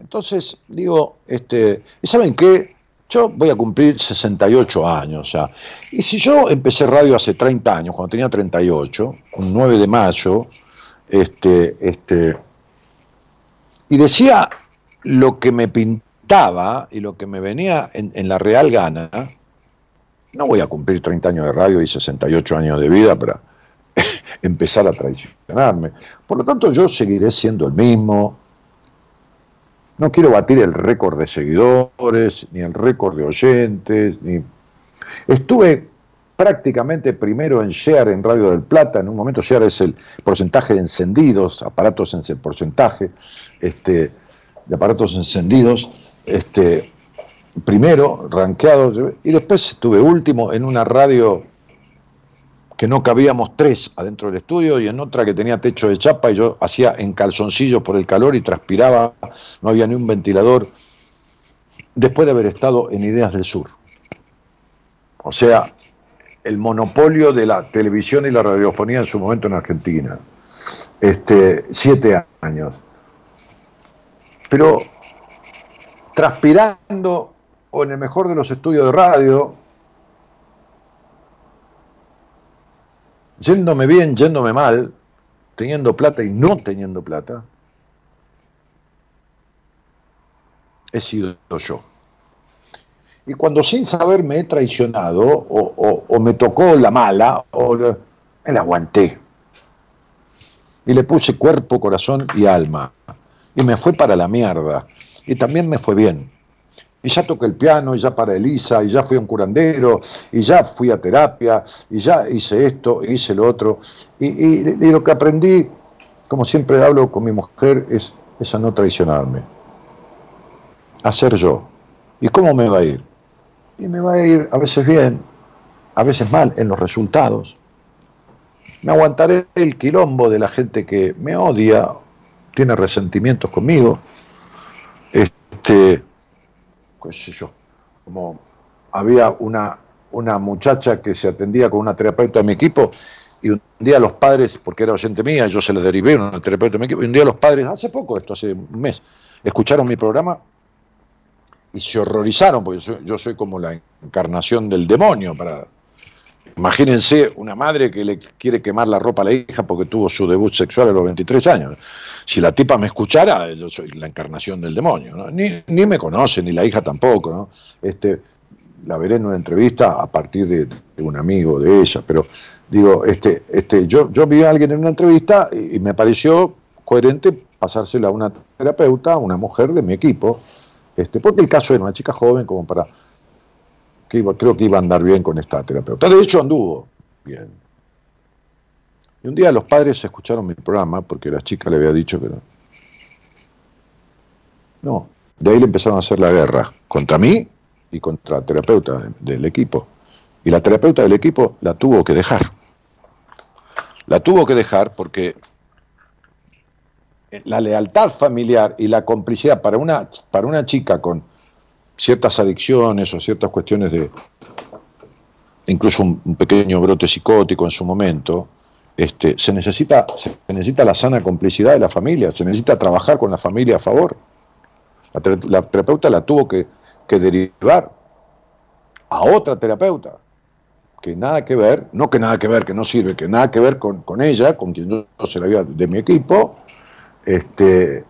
Entonces, digo, este, ¿saben qué? Yo voy a cumplir 68 años ya. Y si yo empecé radio hace 30 años, cuando tenía 38, un 9 de mayo, este, este, y decía lo que me pintaba y lo que me venía en, la real gana. No voy a cumplir 30 años de radio y 68 años de vida para *laughs* empezar a traicionarme. Por lo tanto, yo seguiré siendo el mismo. No quiero batir el récord de seguidores, ni el récord de oyentes, ni... Estuve prácticamente primero en share en Radio del Plata, en un momento share es el porcentaje de encendidos, aparatos en el porcentaje este, de aparatos encendidos, este, primero, rankeado, y después estuve último en una radio que no cabíamos tres adentro del estudio y en otra que tenía techo de chapa y yo hacía en calzoncillos por el calor y transpiraba, no había ni un ventilador, después de haber estado en Ideas del Sur. O sea, el monopolio de la televisión y la radiofonía en su momento en Argentina. Este, siete años. Pero transpirando, o en el mejor de los estudios de radio, yéndome bien, yéndome mal, teniendo plata y no teniendo plata, he sido yo. Y cuando sin saber me he traicionado o, me tocó la mala, o me la aguanté. Y le puse cuerpo, corazón y alma. Y me fue para la mierda. Y también me fue bien. Y ya toqué el piano, y ya para Elisa, y ya fui a un curandero, y ya fui a terapia, y ya hice esto, hice lo otro. Y, lo que aprendí, como siempre hablo con mi mujer, es, es a no traicionarme. A ser yo. ¿Y cómo me va a ir? Y me va a ir a veces bien, a veces mal en los resultados. Me aguantaré el quilombo de la gente que me odia, tiene resentimientos conmigo, este, qué sé yo, como había una, una muchacha que se atendía con una terapeuta de mi equipo y un día los padres, porque era oyente mía, yo se le derivé una terapeuta de mi equipo, y un día los padres, hace poco, esto hace un mes, escucharon mi programa y se horrorizaron, porque yo soy como la encarnación del demonio para Imagínense una madre que le quiere quemar la ropa a la hija porque tuvo su debut sexual a los 23 años. Si la tipa me escuchara, yo soy la encarnación del demonio. Ni, ni, me conoce, ni la hija tampoco. ¿no? Este, la veré en una entrevista a partir de, un amigo de ella. Pero digo, este, este, yo, yo vi a alguien en una entrevista y, me pareció coherente pasársela a una terapeuta, a una mujer de mi equipo, este, porque el caso era una chica joven como para creo que iba a andar bien con esta terapeuta. De hecho, anduvo bien. Y un día los padres escucharon mi programa porque la chica le había dicho que no. No, de ahí le empezaron a hacer la guerra contra mí y contra la terapeuta del equipo. Y la terapeuta del equipo la tuvo que dejar. La tuvo que dejar porque la lealtad familiar y la complicidad para una, para una chica con ciertas adicciones o ciertas cuestiones de, incluso un, pequeño brote psicótico en su momento, este, se, necesita, se necesita la sana complicidad de la familia, se necesita trabajar con la familia a favor. La, terapeuta la tuvo que, derivar a otra terapeuta, que nada que ver, no que nada que ver, que no sirve, que nada que ver con, con ella, con quien yo se la había de mi equipo, este,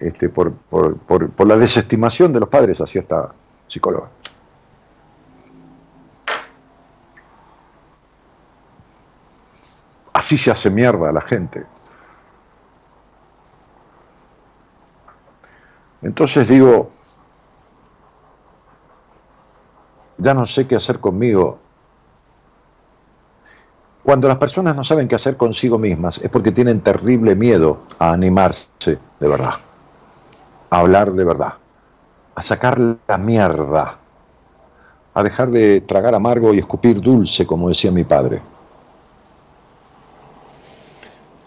este, por, la desestimación de los padres hacia esta psicóloga. Así se hace mierda a la gente. Entonces digo, ya no sé qué hacer conmigo. Cuando las personas no saben qué hacer consigo mismas es porque tienen terrible miedo a animarse de verdad a hablar de verdad, a sacar la mierda, a dejar de tragar amargo y escupir dulce, como decía mi padre,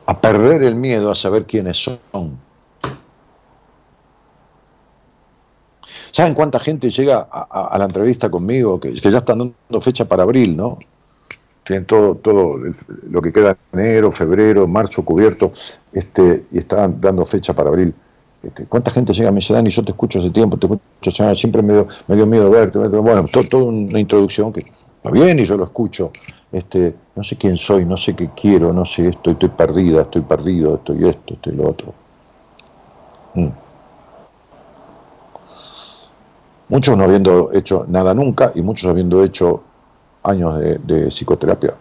a perder el miedo a saber quiénes son. ¿Saben cuánta gente llega a, la entrevista conmigo que, ya están dando fecha para abril, ¿no? Tienen todo, todo lo que queda en enero, febrero, marzo cubierto, este, y están dando fecha para abril. Este, ¿Cuánta gente llega a mi y yo te escucho hace tiempo, te escucho, siempre me dio, me dio miedo verte? Bueno, toda una introducción que está bien y yo lo escucho. Este, no sé quién soy, no sé qué quiero, no sé esto, estoy perdida, estoy perdido, estoy esto, estoy lo otro. Mm. Muchos no habiendo hecho nada nunca y muchos habiendo hecho años de psicoterapia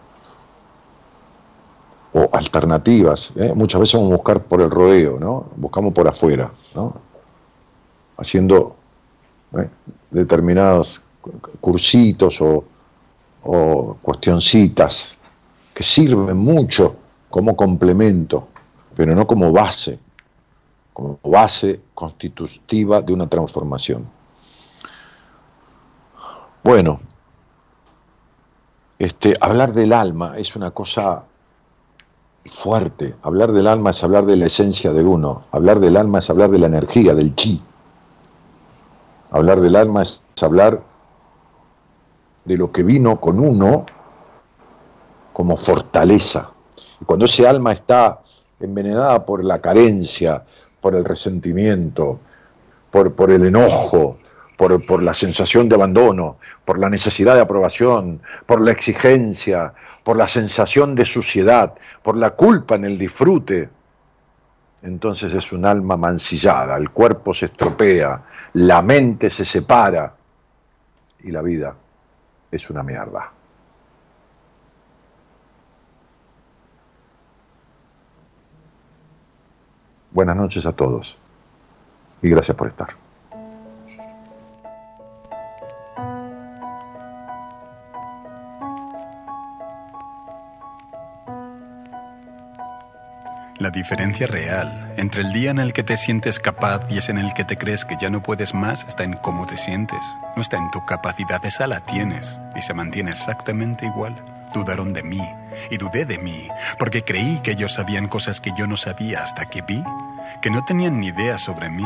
o alternativas. ¿eh? Muchas veces vamos a buscar por el rodeo, ¿no? Buscamos por afuera, ¿no? Haciendo ¿eh? determinados cursitos o, o cuestioncitas que sirven mucho como complemento, pero no como base, como base constitutiva de una transformación. Bueno, este, hablar del alma es una cosa fuerte. Hablar del alma es hablar de la esencia de uno. Hablar del alma es hablar de la energía, del chi. Hablar del alma es hablar de lo que vino con uno como fortaleza. Y cuando ese alma está envenenada por la carencia, por el resentimiento, por, por el enojo, por, la sensación de abandono, por la necesidad de aprobación, por la exigencia, por la sensación de suciedad, por la culpa en el disfrute, entonces es un alma mancillada, el cuerpo se estropea, la mente se separa y la vida es una mierda. Buenas noches a todos y gracias por estar. La diferencia real entre el día en el que te sientes capaz y es en el que te crees que ya no puedes más está en cómo te sientes. No está en tu capacidad, esa la tienes y se mantiene exactamente igual. Dudaron de mí y dudé de mí porque creí que ellos sabían cosas que yo no sabía hasta que vi que no tenían ni idea sobre mí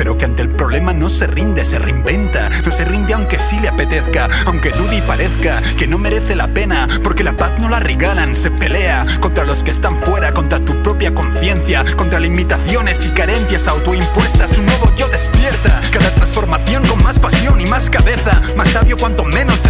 pero que ante el problema no se rinde, se reinventa. No se rinde aunque sí le apetezca, aunque dude y parezca que no merece la pena, porque la paz no la regalan. Se pelea contra los que están fuera, contra tu propia conciencia, contra limitaciones y carencias autoimpuestas. Un nuevo yo despierta, cada transformación con más pasión y más cabeza, más sabio cuanto menos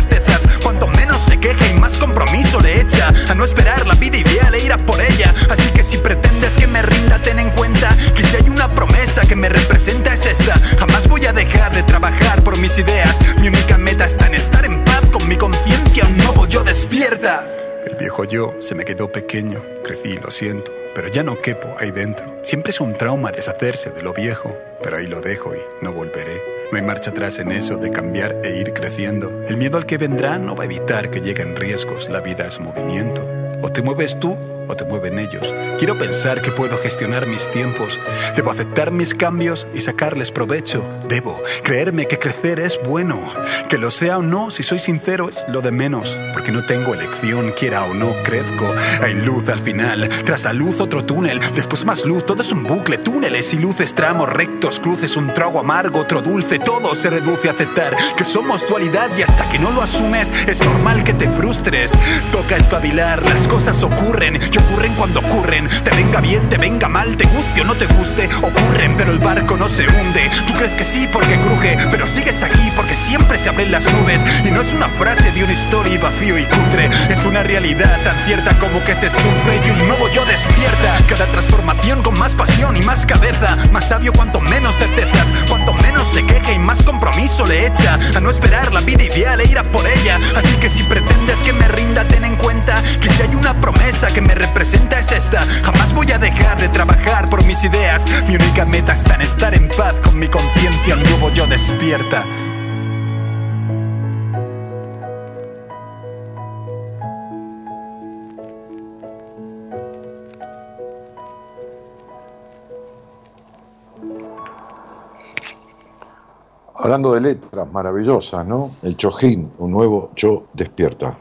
cuanto menos se queja y más compromiso le echa a no esperar la vida ideal e ir por ella. Así que si pretendes que me rinda, ten en cuenta que si hay una promesa que me representa es esta. Jamás voy a dejar de trabajar por mis ideas. Mi única meta está en estar en paz con mi conciencia. Un nuevo yo despierta. El viejo yo se me quedó pequeño, crecí, lo siento, pero ya no quepo ahí dentro. Siempre es un trauma deshacerse de lo viejo, pero ahí lo dejo y no volveré. No hay marcha atrás en eso de cambiar e ir creciendo. El miedo al que vendrá no va a evitar que lleguen riesgos, la vida es movimiento. O te mueves tú o te mueven ellos. Quiero pensar que puedo gestionar mis tiempos. Debo aceptar mis cambios y sacarles provecho. Debo creerme que crecer es bueno. Que lo sea o no, si soy sincero, es lo de menos. Porque no tengo elección, quiera o no, crezco. Hay luz al final. Tras la luz otro túnel. Después más luz. Todo es un bucle. Túneles y luces, tramos rectos, cruces, un trago amargo, otro dulce. Todo se reduce a aceptar que somos dualidad y hasta que no lo asumes es normal que te frustres. Toca espabilar, las cosas ocurren ocurren cuando ocurren. Te venga bien, te venga mal, te guste o no te guste, ocurren, pero el barco no se hunde. Tú crees que sí porque cruje, pero sigues aquí porque siempre se abren las nubes. Y no es una frase de una historia vacío y cutre, es una realidad tan cierta como que se sufre y un nuevo yo despierta. Cada transformación con más pasión y más cabeza, más sabio cuanto menos certezas, cuanto menos se queja y más compromiso le echa a no esperar la vida ideal e ir a por ella. Así que si pretendes que me rinda, ten en cuenta que si hay una promesa que me representa es esta. Jamás voy a dejar de trabajar por mis ideas. Mi única meta está en estar en paz con mi conciencia. Un nuevo yo despierta. Hablando de letras maravillosas, ¿no? El Chojín, un nuevo yo despierta.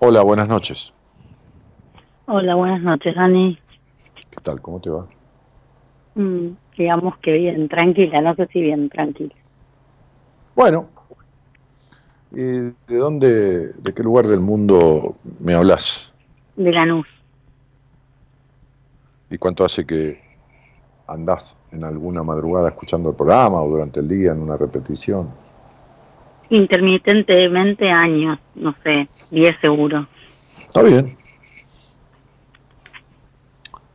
Hola, buenas noches. Hola, buenas noches, Dani. ¿Qué tal? ¿Cómo te va? Mm, digamos que bien, tranquila, no sé si bien, tranquila. Bueno, ¿y de dónde, de qué lugar del mundo me hablas? De Lanús. ¿Y cuánto hace que andás en alguna madrugada escuchando el programa o durante el día en una repetición? Intermitentemente años, no sé, 10 seguro. Está bien.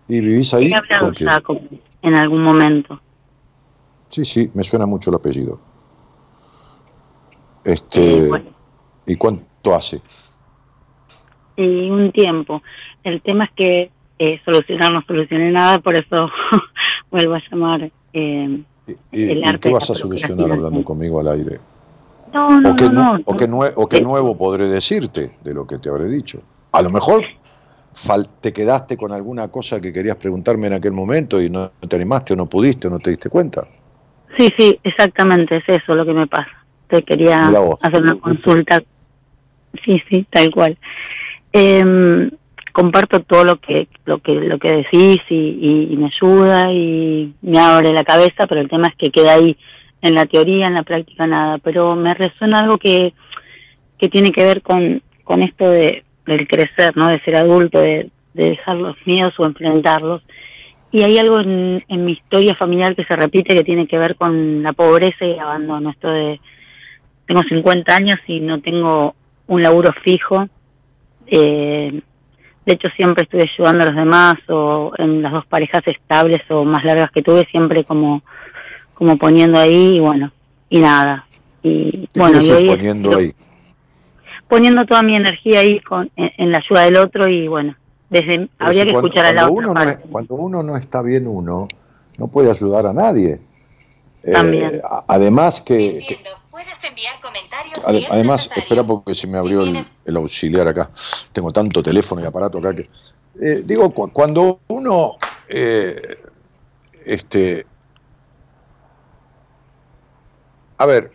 ¿Y vivís ahí? ¿Con con- en algún momento. Sí, sí, me suena mucho el apellido. Este, Eh, bueno. ¿Y cuánto hace? Y un tiempo. El tema es que eh, solucionar no solucioné nada, por eso *laughs* vuelvo a llamar. eh, ¿Y, qué vas a solucionar hablando conmigo al aire? no, no, ¿O qué, no, o qué nue- o qué Eh, nuevo podré decirte de lo que te habré dicho? A lo mejor te quedaste con alguna cosa que querías preguntarme en aquel momento y no te animaste o no pudiste o no te diste cuenta. Sí, sí, exactamente, es eso lo que me pasa. Te quería hacer una consulta. Sí, sí, tal cual. Em, comparto todo lo que lo que lo que decís y, me ayuda y me abre la cabeza, pero el tema es que queda ahí en la teoría, en la práctica nada. Pero me resuena algo que que tiene que ver con con esto de del crecer, ¿no? De ser adulto, de, de dejar los miedos o enfrentarlos. Y hay algo en, en mi historia familiar que se repite que tiene que ver con la pobreza y el abandono. Esto de, tengo 50 años y no tengo un laburo fijo. Eh, de hecho, siempre estuve ayudando a los demás o en las dos parejas estables o más largas que tuve, siempre como, como poniendo ahí y bueno, y nada. Y ¿Qué bueno, y es- poniendo ahí? poniendo toda mi energía ahí con, en, en la ayuda del otro y bueno, desde Pero habría si que cuando- escuchar a la cuando otra uno no es- parte. cuando uno no está bien uno, no puede ayudar a nadie. También. Eh, además que, que- Entiendo. Puedes enviar comentarios si además, espera porque se me abrió Si el, auxiliar acá. Tengo tanto teléfono y aparato acá que. Eh, digo, cu- cuando uno eh, este. A ver.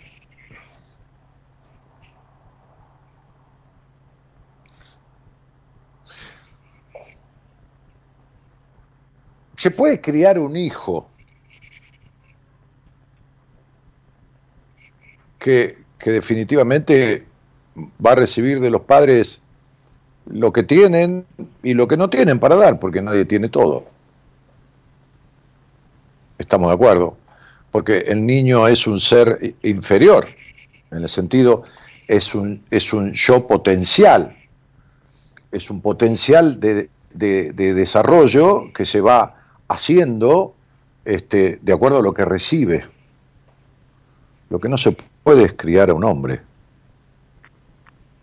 Se puede criar un hijo que, definitivamente va a recibir de los padres lo que tienen y lo que no tienen para dar, porque nadie tiene todo. Estamos de acuerdo, porque el niño es un ser inferior, en el sentido, es un, es un yo potencial, es un potencial de, de- de desarrollo que se va haciendo este, de acuerdo a lo que recibe. Lo que no se puede es criar a un hombre.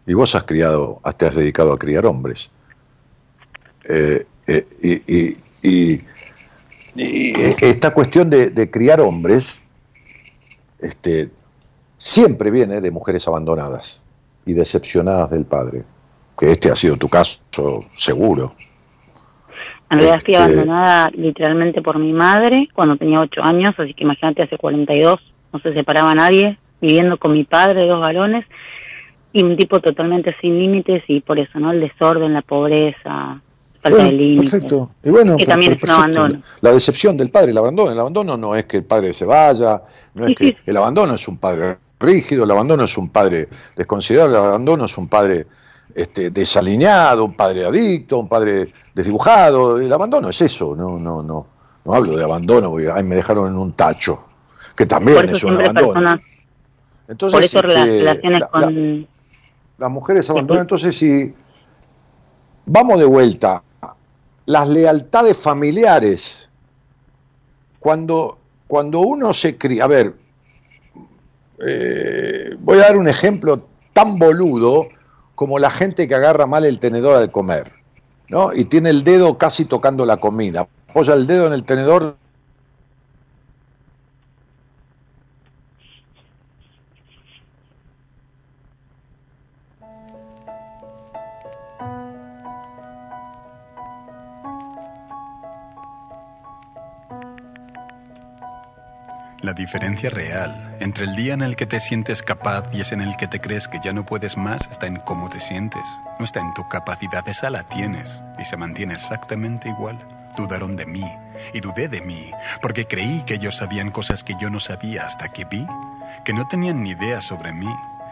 Y vos has criado, te has dedicado a criar hombres. Eh, eh, y, y- y- y esta cuestión de, de criar hombres este, siempre viene de mujeres abandonadas y decepcionadas del padre. Que este ha sido tu caso, seguro. En realidad fui Este- abandonada literalmente por mi madre cuando tenía ocho años, así que imagínate, hace 42, no se separaba nadie, viviendo con mi padre, dos varones, y un tipo totalmente sin límites y por eso, ¿no? El desorden, la pobreza, falta Bueno, de límites. Perfecto. Y bueno, Que pero- también pero es un perfecto. abandono. La decepción del padre, el abandono. El abandono no es que el padre se vaya, no es Sí, que sí. el abandono es un padre rígido, el abandono es un padre desconsiderado, el abandono es un padre este, desalineado, un padre adicto, un padre desdibujado. El abandono es eso, no, no, no. No hablo de abandono porque ay, me dejaron en un tacho, que también es un abandono. personas, Entonces, por eso rela- este, relaciones la- la- con... las mujeres abandonan. Entonces, si vamos de vuelta, las lealtades familiares, cuando, cuando uno se cría, a ver, eh, voy a dar un ejemplo tan boludo como la gente que agarra mal el tenedor al comer, ¿no? Y tiene el dedo casi tocando la comida, apoya el dedo en el tenedor La diferencia real entre el día en el que te sientes capaz y es en el que te crees que ya no puedes más está en cómo te sientes. No está en tu capacidad, esa la tienes y se mantiene exactamente igual. Dudaron de mí y dudé de mí porque creí que ellos sabían cosas que yo no sabía hasta que vi que no tenían ni idea sobre mí.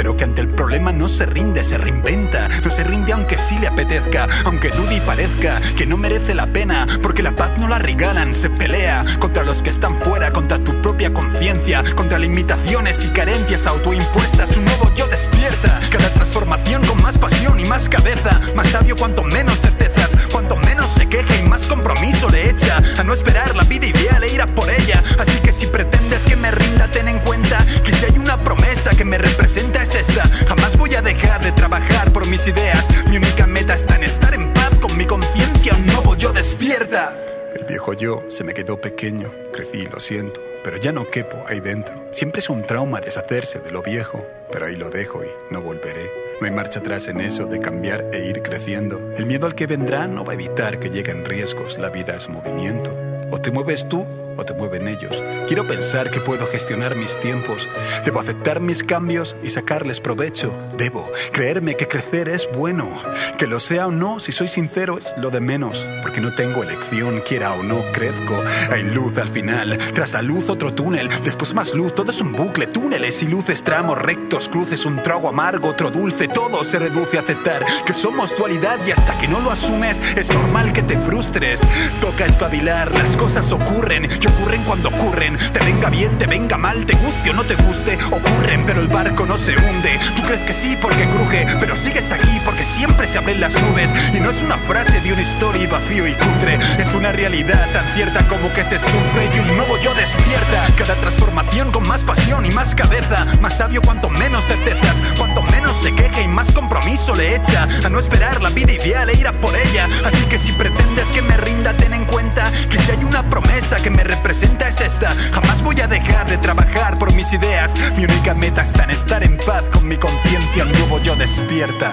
pero que ante el problema no se rinde, se reinventa. No se rinde aunque sí le apetezca, aunque dude parezca que no merece la pena, porque la paz no la regalan. Se pelea contra los que están fuera, contra tu propia conciencia, contra limitaciones y carencias autoimpuestas. Un nuevo yo despierta, cada transformación con más pasión y más cabeza. Más sabio cuanto menos certezas, cuanto menos se queja y más compromiso le echa a no esperar la vida ideal e ir a por ella. Así que si pretendes que me rinda, ten en cuenta que si hay una promesa que me representa es esta. Jamás voy a dejar de trabajar por mis ideas. Mi única meta está en estar en paz con mi conciencia. Un nuevo yo despierta. El viejo yo se me quedó pequeño, crecí, lo siento, pero ya no quepo ahí dentro. Siempre es un trauma deshacerse de lo viejo, pero ahí lo dejo y no volveré. No hay marcha atrás en eso de cambiar e ir creciendo. El miedo al que vendrá no va a evitar que lleguen riesgos, la vida es movimiento. O te mueves tú o te mueven ellos. Quiero pensar que puedo gestionar mis tiempos. Debo aceptar mis cambios y sacarles provecho. Debo creerme que crecer es bueno. Que lo sea o no, si soy sincero, es lo de menos. Porque no tengo elección, quiera o no, crezco. Hay luz al final. Tras la luz otro túnel. Después más luz, todo es un bucle. Túneles y luces, tramos rectos, cruces, un trago amargo, otro dulce. Todo se reduce a aceptar que somos dualidad y hasta que no lo asumes es normal que te frustres. Toca espabilar, las cosas ocurren que ocurren cuando ocurren. Te venga bien, te venga mal, te guste o no te guste, ocurren, pero el barco no se hunde. Tú crees que sí porque cruje, pero sigues aquí porque siempre se abren las nubes. Y no es una frase de una historia vacío y cutre, es una realidad tan cierta como que se sufre y un nuevo yo despierta. Cada transformación con más pasión y más cabeza, más sabio cuanto menos certezas, cuanto menos se queja y más compromiso le echa a no esperar la vida ideal e ir a por ella. Así que si pretendes que me rinda, ten en cuenta que si hay una promesa que me representa es esta. Jamás voy a dejar de trabajar por mis ideas. Mi única meta está en estar en paz con mi conciencia, un nuevo yo despierta.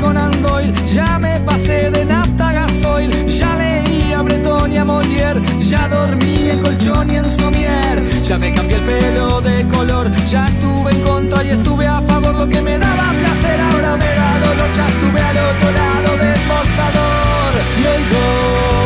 Conan Doyle, ya me pasé de nafta gasoil, ya leí a Breton y a Molière, ya dormí en colchón y en somier, ya me cambié el pelo de color, ya estuve en contra y estuve a favor, lo que me daba placer ahora me da dolor, ya estuve al otro lado del mostrador. Y oigo una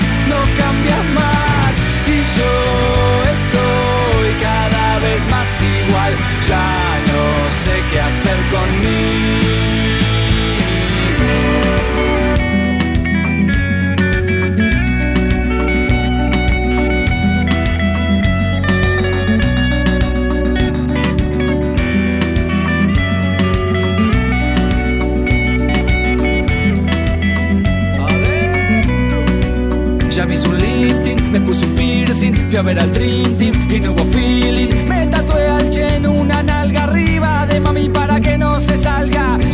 ya no sé qué hacer conmigo. Ya hice un lifting, me puse un piercing, fui a ver al Dream Team y no hubo feeling.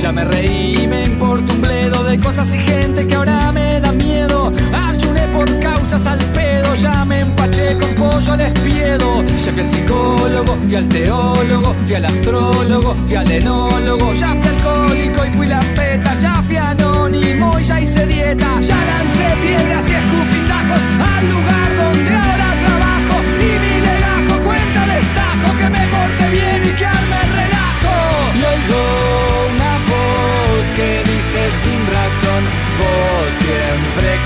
Ya me reí, me importa un bledo de cosas y gente que ahora me da miedo. Ayuné por causas al pedo, ya me empaché con pollo al espiedo. Ya fui al psicólogo, fui al teólogo, fui al astrólogo, fui al enólogo. Ya fui alcohólico y fui la peta, ya fui anónimo y ya hice dieta. Ya lancé piedras y escupitajos al lugar donde ahora trabajo. Y mi legajo cuenta destajo que me porte bien que dice sin razón, vos siempre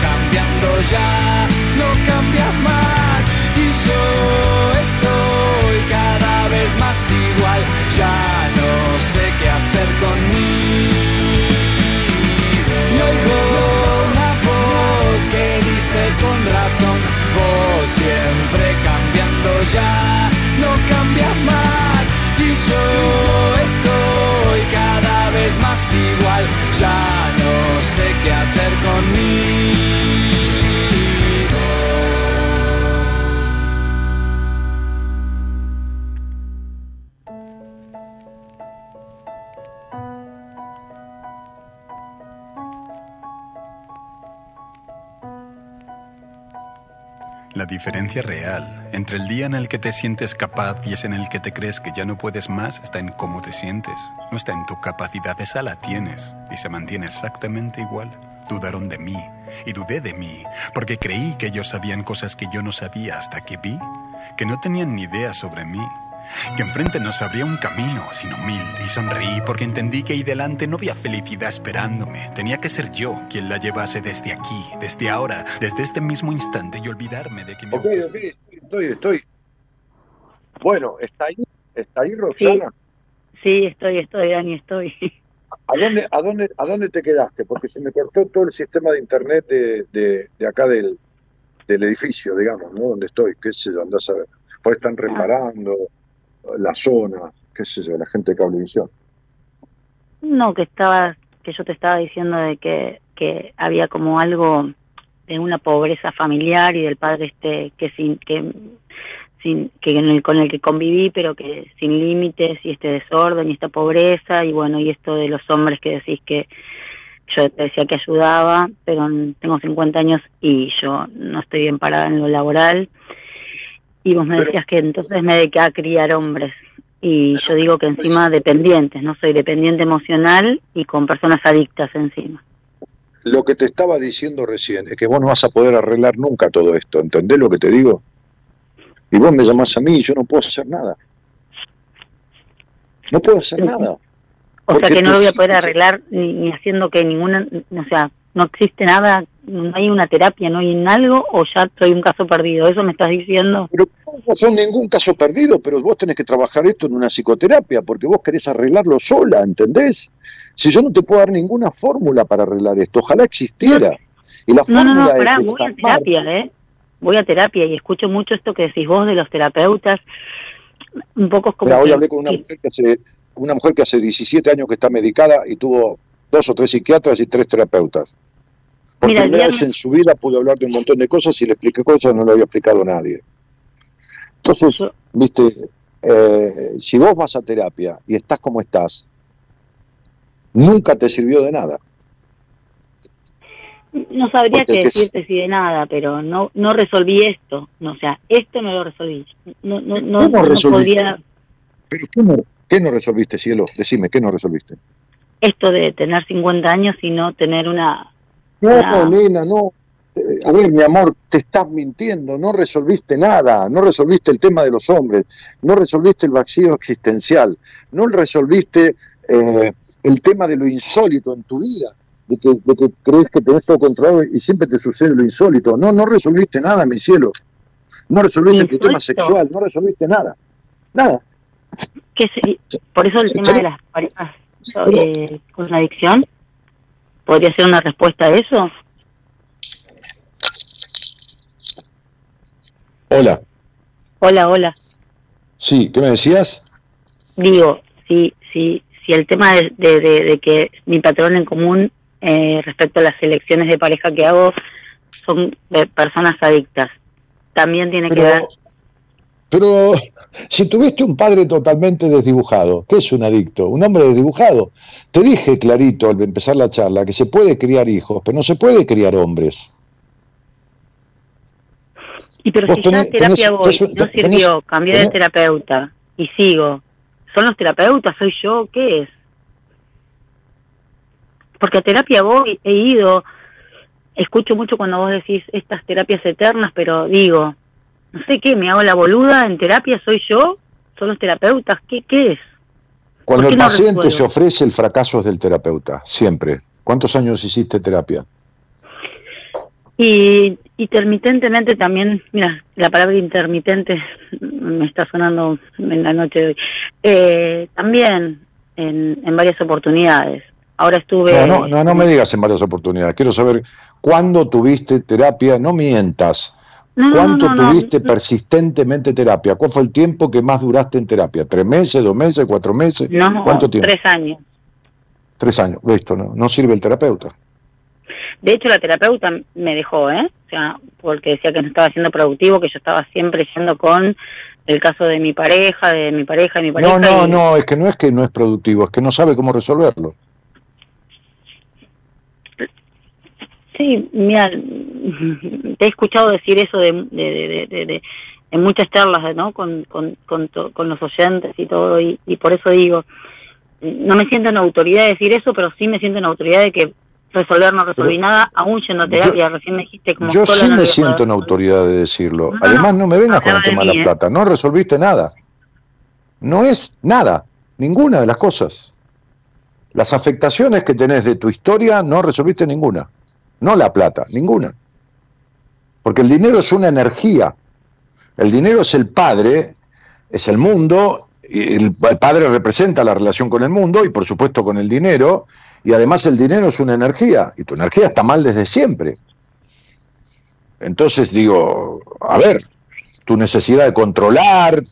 La diferencia real entre el día en el que te sientes capaz y es en el que te crees que ya no puedes más está en cómo te sientes. No está en tu capacidad, esa la tienes y se mantiene exactamente igual. Dudaron de mí y dudé de mí porque creí que ellos sabían cosas que yo no sabía hasta que vi que no tenían ni idea sobre mí que enfrente no se abría un camino, sino mil, y sonreí porque entendí que ahí delante no había felicidad esperándome. Tenía que ser yo quien la llevase desde aquí, desde ahora, desde este mismo instante y olvidarme de que me... Ok, ok, estoy, estoy. Bueno, ¿está ahí? ¿Está ahí, Roxana? Sí, estoy, estoy, Dani, estoy. ¿A dónde, a, dónde, ¿A dónde te quedaste? Porque se me cortó todo el sistema de internet de, de, de acá del, del edificio, digamos, ¿no? Donde estoy, qué sé yo, andás a ver. Pues están reparando la zona, qué sé yo, la gente de Cablevisión. No, que estaba, que yo te estaba diciendo de que, que había como algo de una pobreza familiar y del padre este que sin que sin que con el que conviví pero que sin límites y este desorden y esta pobreza y bueno y esto de los hombres que decís que yo te decía que ayudaba pero tengo 50 años y yo no estoy bien parada en lo laboral y vos me decías que entonces me dediqué a criar hombres. Y yo digo que encima dependientes, no soy dependiente emocional y con personas adictas encima. Lo que te estaba diciendo recién es que vos no vas a poder arreglar nunca todo esto, ¿entendés lo que te digo? Y vos me llamás a mí y yo no puedo hacer nada. No puedo hacer nada. O sea que no lo voy a poder arreglar ni, ni haciendo que ninguna, o sea, no existe nada, no hay una terapia, no hay en algo, o ya soy un caso perdido, eso me estás diciendo. Pero no son ningún caso perdido, pero vos tenés que trabajar esto en una psicoterapia, porque vos querés arreglarlo sola, ¿entendés? Si yo no te puedo dar ninguna fórmula para arreglar esto, ojalá existiera. Y la no, no, no, pará, voy a terapia, ¿eh? Voy a terapia y escucho mucho esto que decís vos de los terapeutas, un poco como... hoy hablé con una mujer que hace, una mujer que hace 17 años que está medicada y tuvo dos o tres psiquiatras y tres terapeutas. Por Mira, primera vez en su vida pudo hablar de un montón de cosas y le expliqué cosas que no le había explicado a nadie. Entonces, viste, eh, si vos vas a terapia y estás como estás, nunca te sirvió de nada. No sabría qué decirte si de nada, pero no no resolví esto. No, o sea, esto no lo resolví. No, no, no, no podía... ¿Pero qué no, qué no resolviste, cielo? Decime, ¿qué no resolviste? esto de tener 50 años y no tener una... No, nena, no. Eh, a ver, mi amor, te estás mintiendo, no resolviste nada, no resolviste el tema de los hombres, no resolviste el vacío existencial, no resolviste eh, el tema de lo insólito en tu vida, de que, de que crees que tenés todo controlado y siempre te sucede lo insólito. No, no resolviste nada, mi cielo. No resolviste tu tema sexual, no resolviste nada. Nada. ¿Qué Por eso el tema de las parejas eh, con la adicción? ¿Podría ser una respuesta a eso? Hola. Hola, hola. Sí, ¿qué me decías? Digo, si, si, si el tema de, de, de, que mi patrón en común eh, respecto a las elecciones de pareja que hago son de personas adictas, también tiene que ver pero si tuviste un padre totalmente desdibujado, ¿qué es un adicto? Un hombre desdibujado. Te dije clarito al empezar la charla que se puede criar hijos, pero no se puede criar hombres. Y pero si tenés, ya terapia voy, no sirvió, cambié de terapeuta y sigo. ¿Son los terapeutas? ¿Soy yo? ¿Qué es? Porque a terapia voy, he ido, escucho mucho cuando vos decís estas terapias eternas, pero digo, no sé qué, me hago la boluda en terapia, soy yo, son los terapeutas, ¿qué, qué es? Cuando el paciente se ofrece, el fracaso es del terapeuta, siempre. ¿Cuántos años hiciste terapia? Y intermitentemente también, mira, la palabra intermitente me está sonando en la noche de hoy. Eh, también en, en varias oportunidades. Ahora estuve... No, no, no, no me digas en varias oportunidades. Quiero saber cuándo tuviste terapia, no mientas. ¿Cuánto tuviste persistentemente terapia? ¿Cuál fue el tiempo que más duraste en terapia? ¿Tres meses, dos meses, cuatro meses? ¿Cuánto tiempo? Tres años. Tres años, listo, no, no sirve el terapeuta. De hecho, la terapeuta me dejó, ¿eh? O sea, porque decía que no estaba siendo productivo, que yo estaba siempre yendo con el caso de mi pareja, de mi pareja, de mi pareja. No, no, no, es que no es que no es productivo, es que no sabe cómo resolverlo. Sí, mira, *laughs* te he escuchado decir eso de, de, de, de en muchas charlas, ¿no? Con, con, con, con los oyentes y todo, y, y, por eso digo, no me siento en autoridad de decir eso, pero sí me siento en autoridad de que resolver no resolví nada, aún yendo a terapia, recién me dijiste como Yo sí me siento en autoridad de decirlo. Además, no me vengas con el tema de la ¿eh? plata, no resolviste nada. No es nada, ninguna de las cosas. Las afectaciones que tenés de tu historia no resolviste ninguna. No la plata, ninguna. Porque el dinero es una energía. El dinero es el padre, es el mundo, y el padre representa la relación con el mundo y por supuesto con el dinero, y además el dinero es una energía, y tu energía está mal desde siempre. Entonces digo, a ver, tu necesidad de controlar,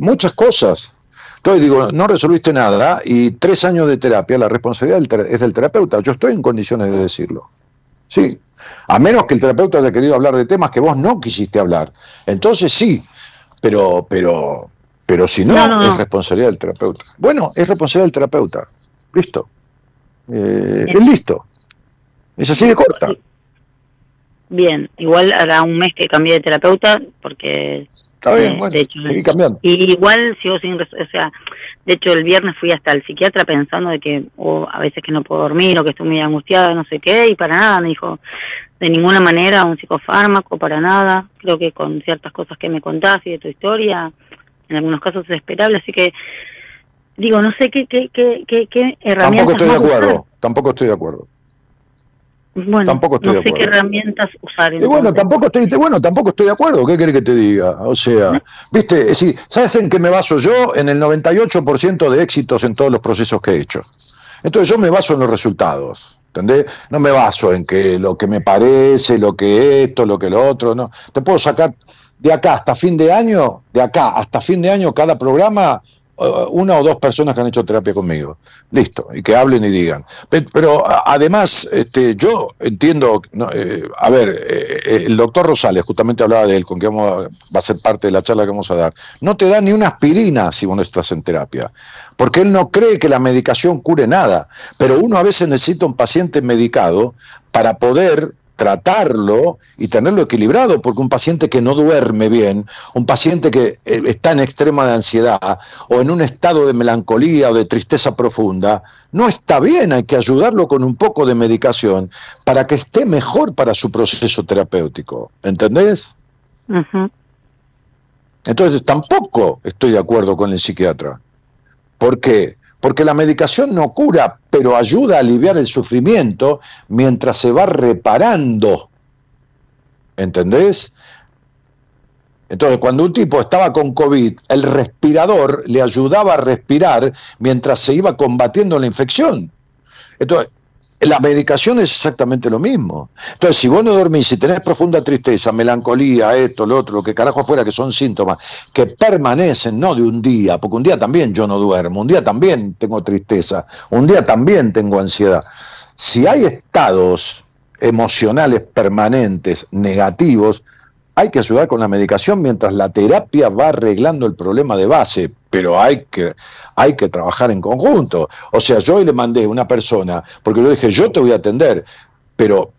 muchas cosas. Entonces digo, no resolviste nada y tres años de terapia, la responsabilidad es del terapeuta. Yo estoy en condiciones de decirlo. Sí, a menos que el terapeuta haya querido hablar de temas que vos no quisiste hablar. Entonces sí, pero, pero, pero si no, es responsabilidad del terapeuta. Bueno, es responsabilidad del terapeuta. Listo. Eh, es listo. Es así de corta. Bien, igual hará un mes que cambié de terapeuta porque Está bien, eh, bueno, de hecho, cambiando. Y igual sigo sin, o sea, de hecho el viernes fui hasta el psiquiatra pensando de que o a veces que no puedo dormir o que estoy muy angustiada, no sé qué, y para nada me dijo de ninguna manera un psicofármaco, para nada. Creo que con ciertas cosas que me contás y de tu historia, en algunos casos es esperable, así que digo, no sé qué qué qué qué, herramientas Tampoco estoy de acuerdo, tampoco estoy de acuerdo. Bueno, tampoco estoy no sé qué herramientas usar. Y bueno, tampoco estoy, bueno, tampoco estoy de acuerdo. ¿Qué quiere que te diga? O sea, viste, sí, ¿sabes en qué me baso yo? En el 98% de éxitos en todos los procesos que he hecho. Entonces yo me baso en los resultados. ¿Entendés? No me baso en que lo que me parece, lo que esto, lo que lo otro, no. Te puedo sacar de acá hasta fin de año, de acá hasta fin de año, cada programa una o dos personas que han hecho terapia conmigo. Listo, y que hablen y digan. Pero además, este, yo entiendo, eh, a ver, eh, el doctor Rosales justamente hablaba de él, con que vamos va a ser parte de la charla que vamos a dar. No te da ni una aspirina si vos no estás en terapia, porque él no cree que la medicación cure nada, pero uno a veces necesita un paciente medicado para poder tratarlo y tenerlo equilibrado, porque un paciente que no duerme bien, un paciente que eh, está en extrema de ansiedad o en un estado de melancolía o de tristeza profunda, no está bien, hay que ayudarlo con un poco de medicación para que esté mejor para su proceso terapéutico, ¿entendés? Entonces tampoco estoy de acuerdo con el psiquiatra. ¿Por qué? Porque la medicación no cura, pero ayuda a aliviar el sufrimiento mientras se va reparando. ¿Entendés? Entonces, cuando un tipo estaba con COVID, el respirador le ayudaba a respirar mientras se iba combatiendo la infección. Entonces, la medicación es exactamente lo mismo. Entonces, si vos no dormís, si tenés profunda tristeza, melancolía, esto, lo otro, lo que carajo fuera, que son síntomas que permanecen, no de un día, porque un día también yo no duermo, un día también tengo tristeza, un día también tengo ansiedad. Si hay estados emocionales permanentes, negativos, hay que ayudar con la medicación mientras la terapia va arreglando el problema de base, pero hay que, hay que trabajar en conjunto. O sea, yo hoy le mandé a una persona, porque yo dije, yo te voy a atender, pero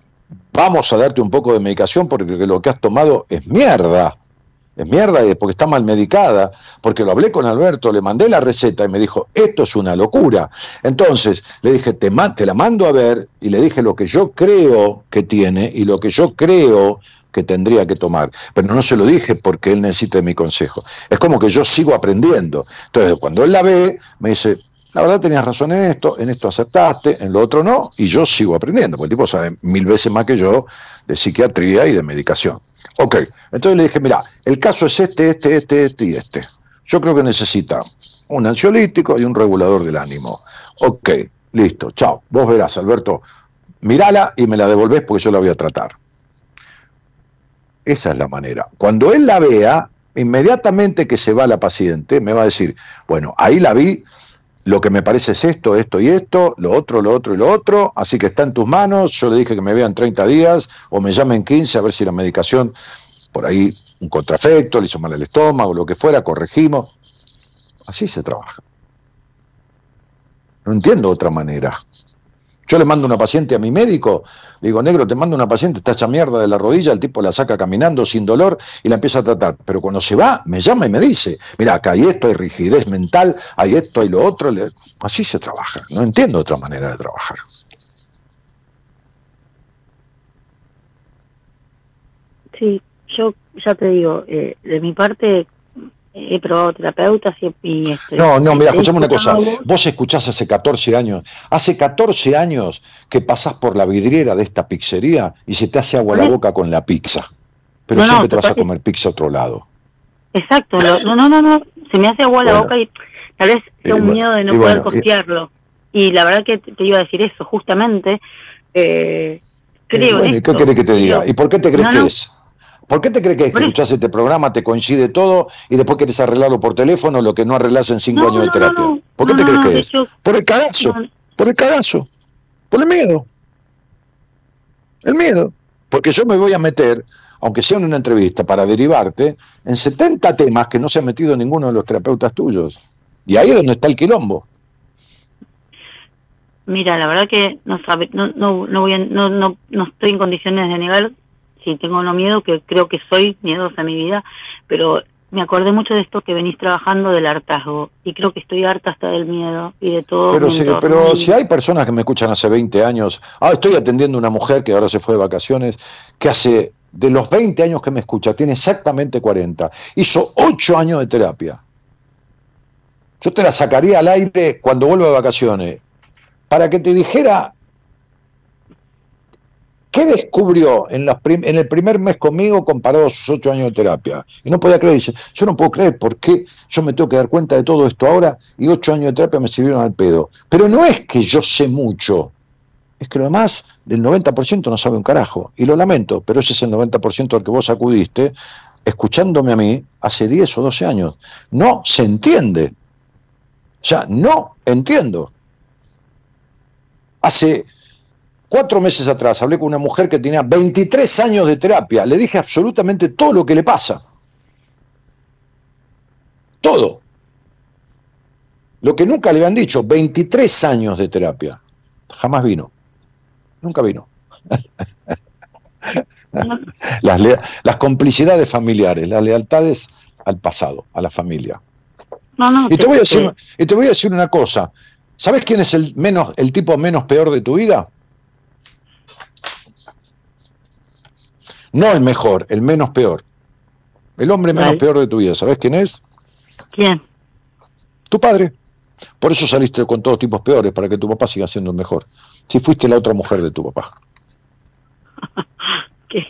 vamos a darte un poco de medicación porque lo que has tomado es mierda. Es mierda porque está mal medicada, porque lo hablé con Alberto, le mandé la receta y me dijo, esto es una locura. Entonces le dije, te, te la mando a ver y le dije lo que yo creo que tiene y lo que yo creo que tendría que tomar, pero no se lo dije porque él necesita mi consejo. Es como que yo sigo aprendiendo. Entonces, cuando él la ve, me dice, la verdad tenías razón en esto, en esto aceptaste, en lo otro no, y yo sigo aprendiendo, porque el tipo sabe mil veces más que yo de psiquiatría y de medicación. Ok, entonces le dije, mira, el caso es este, este, este, este y este. Yo creo que necesita un ansiolítico y un regulador del ánimo. Ok, listo, chao. Vos verás, Alberto, mirala y me la devolvés porque yo la voy a tratar. Esa es la manera. Cuando él la vea, inmediatamente que se va la paciente, me va a decir, bueno, ahí la vi, lo que me parece es esto, esto y esto, lo otro, lo otro y lo otro, así que está en tus manos, yo le dije que me vean 30 días o me llamen 15 a ver si la medicación, por ahí un contrafecto, le hizo mal el estómago, lo que fuera, corregimos. Así se trabaja. No entiendo otra manera. Yo le mando una paciente a mi médico, le digo, negro, te mando una paciente, está hecha mierda de la rodilla, el tipo la saca caminando sin dolor y la empieza a tratar. Pero cuando se va, me llama y me dice, mira, acá hay esto, hay rigidez mental, hay esto, hay lo otro. Así se trabaja. No entiendo otra manera de trabajar. Sí, yo ya te digo, eh, de mi parte he probado terapeutas y... Este, no, no, mira, escuchame una cosa. Vos escuchás hace 14 años, hace 14 años que pasás por la vidriera de esta pizzería y se te hace agua la boca con la pizza. Pero siempre te vas a comer pizza a otro lado. Exacto, no, no, no, no, se me hace agua la boca y tal vez tengo un miedo de no poder costearlo. Y, la verdad que te, iba a decir eso, justamente. Eh, creo bueno, ¿y qué querés que te diga? ¿Y por qué te crees que es? ¿Por qué te crees que escuchás este programa, te coincide todo y después quieres arreglarlo por teléfono, lo que no arreglás en cinco años de terapia? ¿Por qué te crees que es? por el cagazo, por el cagazo, por el miedo. El miedo. Porque yo me voy a meter, aunque sea en una entrevista, para derivarte, en 70 temas que no se ha metido ninguno de los terapeutas tuyos. Y ahí es donde está el quilombo. Mira, la verdad que no, sabe, no, no, no, voy no, no, no estoy en condiciones de negar si tengo no miedo, que creo que soy miedosa en mi vida, pero me acordé mucho de esto que venís trabajando del hartazgo y creo que estoy harta hasta del miedo y de todo. Pero, si, pero si hay personas que me escuchan hace 20 años, ah, estoy atendiendo a una mujer que ahora se fue de vacaciones, que hace de los 20 años que me escucha, tiene exactamente 40, hizo 8 años de terapia. Yo te la sacaría al aire cuando vuelva de vacaciones, para que te dijera ¿Qué descubrió en, el primer mes conmigo comparado a sus ocho años de terapia? Y no podía creer, dice, yo no puedo creer por qué yo me tengo que dar cuenta de todo esto ahora y ocho años de terapia me sirvieron al pedo. Pero no es que yo sé mucho, es que lo demás del 90% no sabe un carajo. Y lo lamento, pero ese es el 90% al que vos acudiste, escuchándome a mí hace 10 o 12 años. No se entiende. O sea, no entiendo. Hace Cuatro meses atrás hablé con una mujer que tenía 23 años de terapia. Le dije absolutamente todo lo que le pasa. Todo. Lo que nunca le habían dicho, 23 años de terapia. Jamás vino. Nunca vino. *laughs* las, las, complicidades familiares, las lealtades al pasado, a la familia. y, te voy a decir, y te voy a decir una cosa. ¿Sabes quién es el, menos, el tipo menos peor de tu vida? No el mejor, el menos peor. El hombre menos peor de tu vida. ¿Sabes quién es? ¿Quién? Tu padre. Por eso saliste con todos tipos peores, para que tu papá siga siendo el mejor. Si fuiste la otra mujer de tu papá. *laughs* que,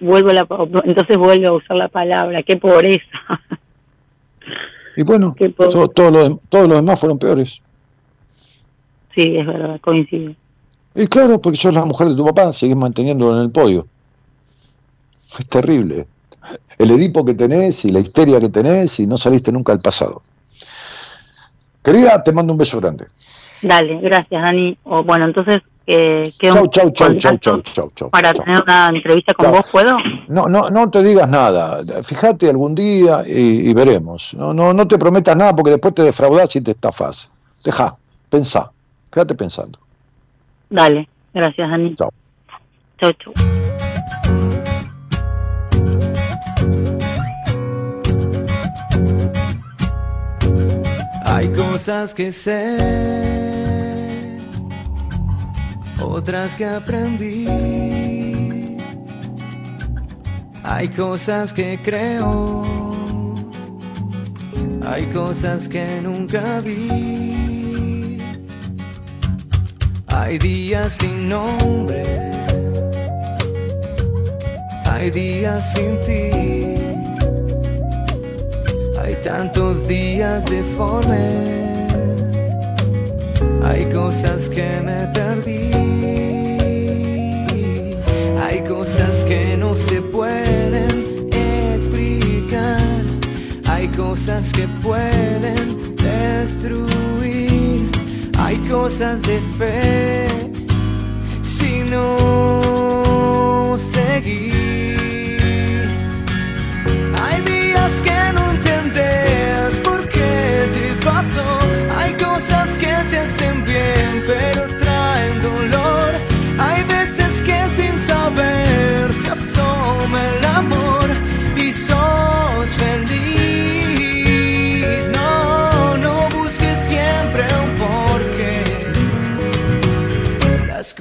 vuelvo la, entonces vuelvo a usar la palabra, qué pobreza. y bueno, *laughs* todos los demás fueron peores. Sí, es verdad, coincido. Y claro, porque sos la mujer de tu papá, seguís manteniéndolo en el podio. Es terrible. El Edipo que tenés y la histeria que tenés y no saliste nunca al pasado. Querida, te mando un beso grande. Dale, gracias, Dani. O, bueno, entonces. Eh, chau, chau, chau, chau, chau, chau, chau, Para tener una entrevista con vos, ¿puedo? No, no, no te digas nada. Fíjate algún día y, veremos. No, no, no te prometas nada porque después te defraudas y te estafas. Deja, pensá. Quédate pensando. Dale, gracias, Dani. Chao. Chau, chau. Cosas que sé, otras que aprendí. Hay cosas que creo, hay cosas que nunca vi. Hay días sin nombre, hay días sin ti tantos días deformes, hay cosas que me perdí, hay cosas que no se pueden explicar, hay cosas que pueden destruir, hay cosas de fe si no seguir. Hay días que no por qué te pasó.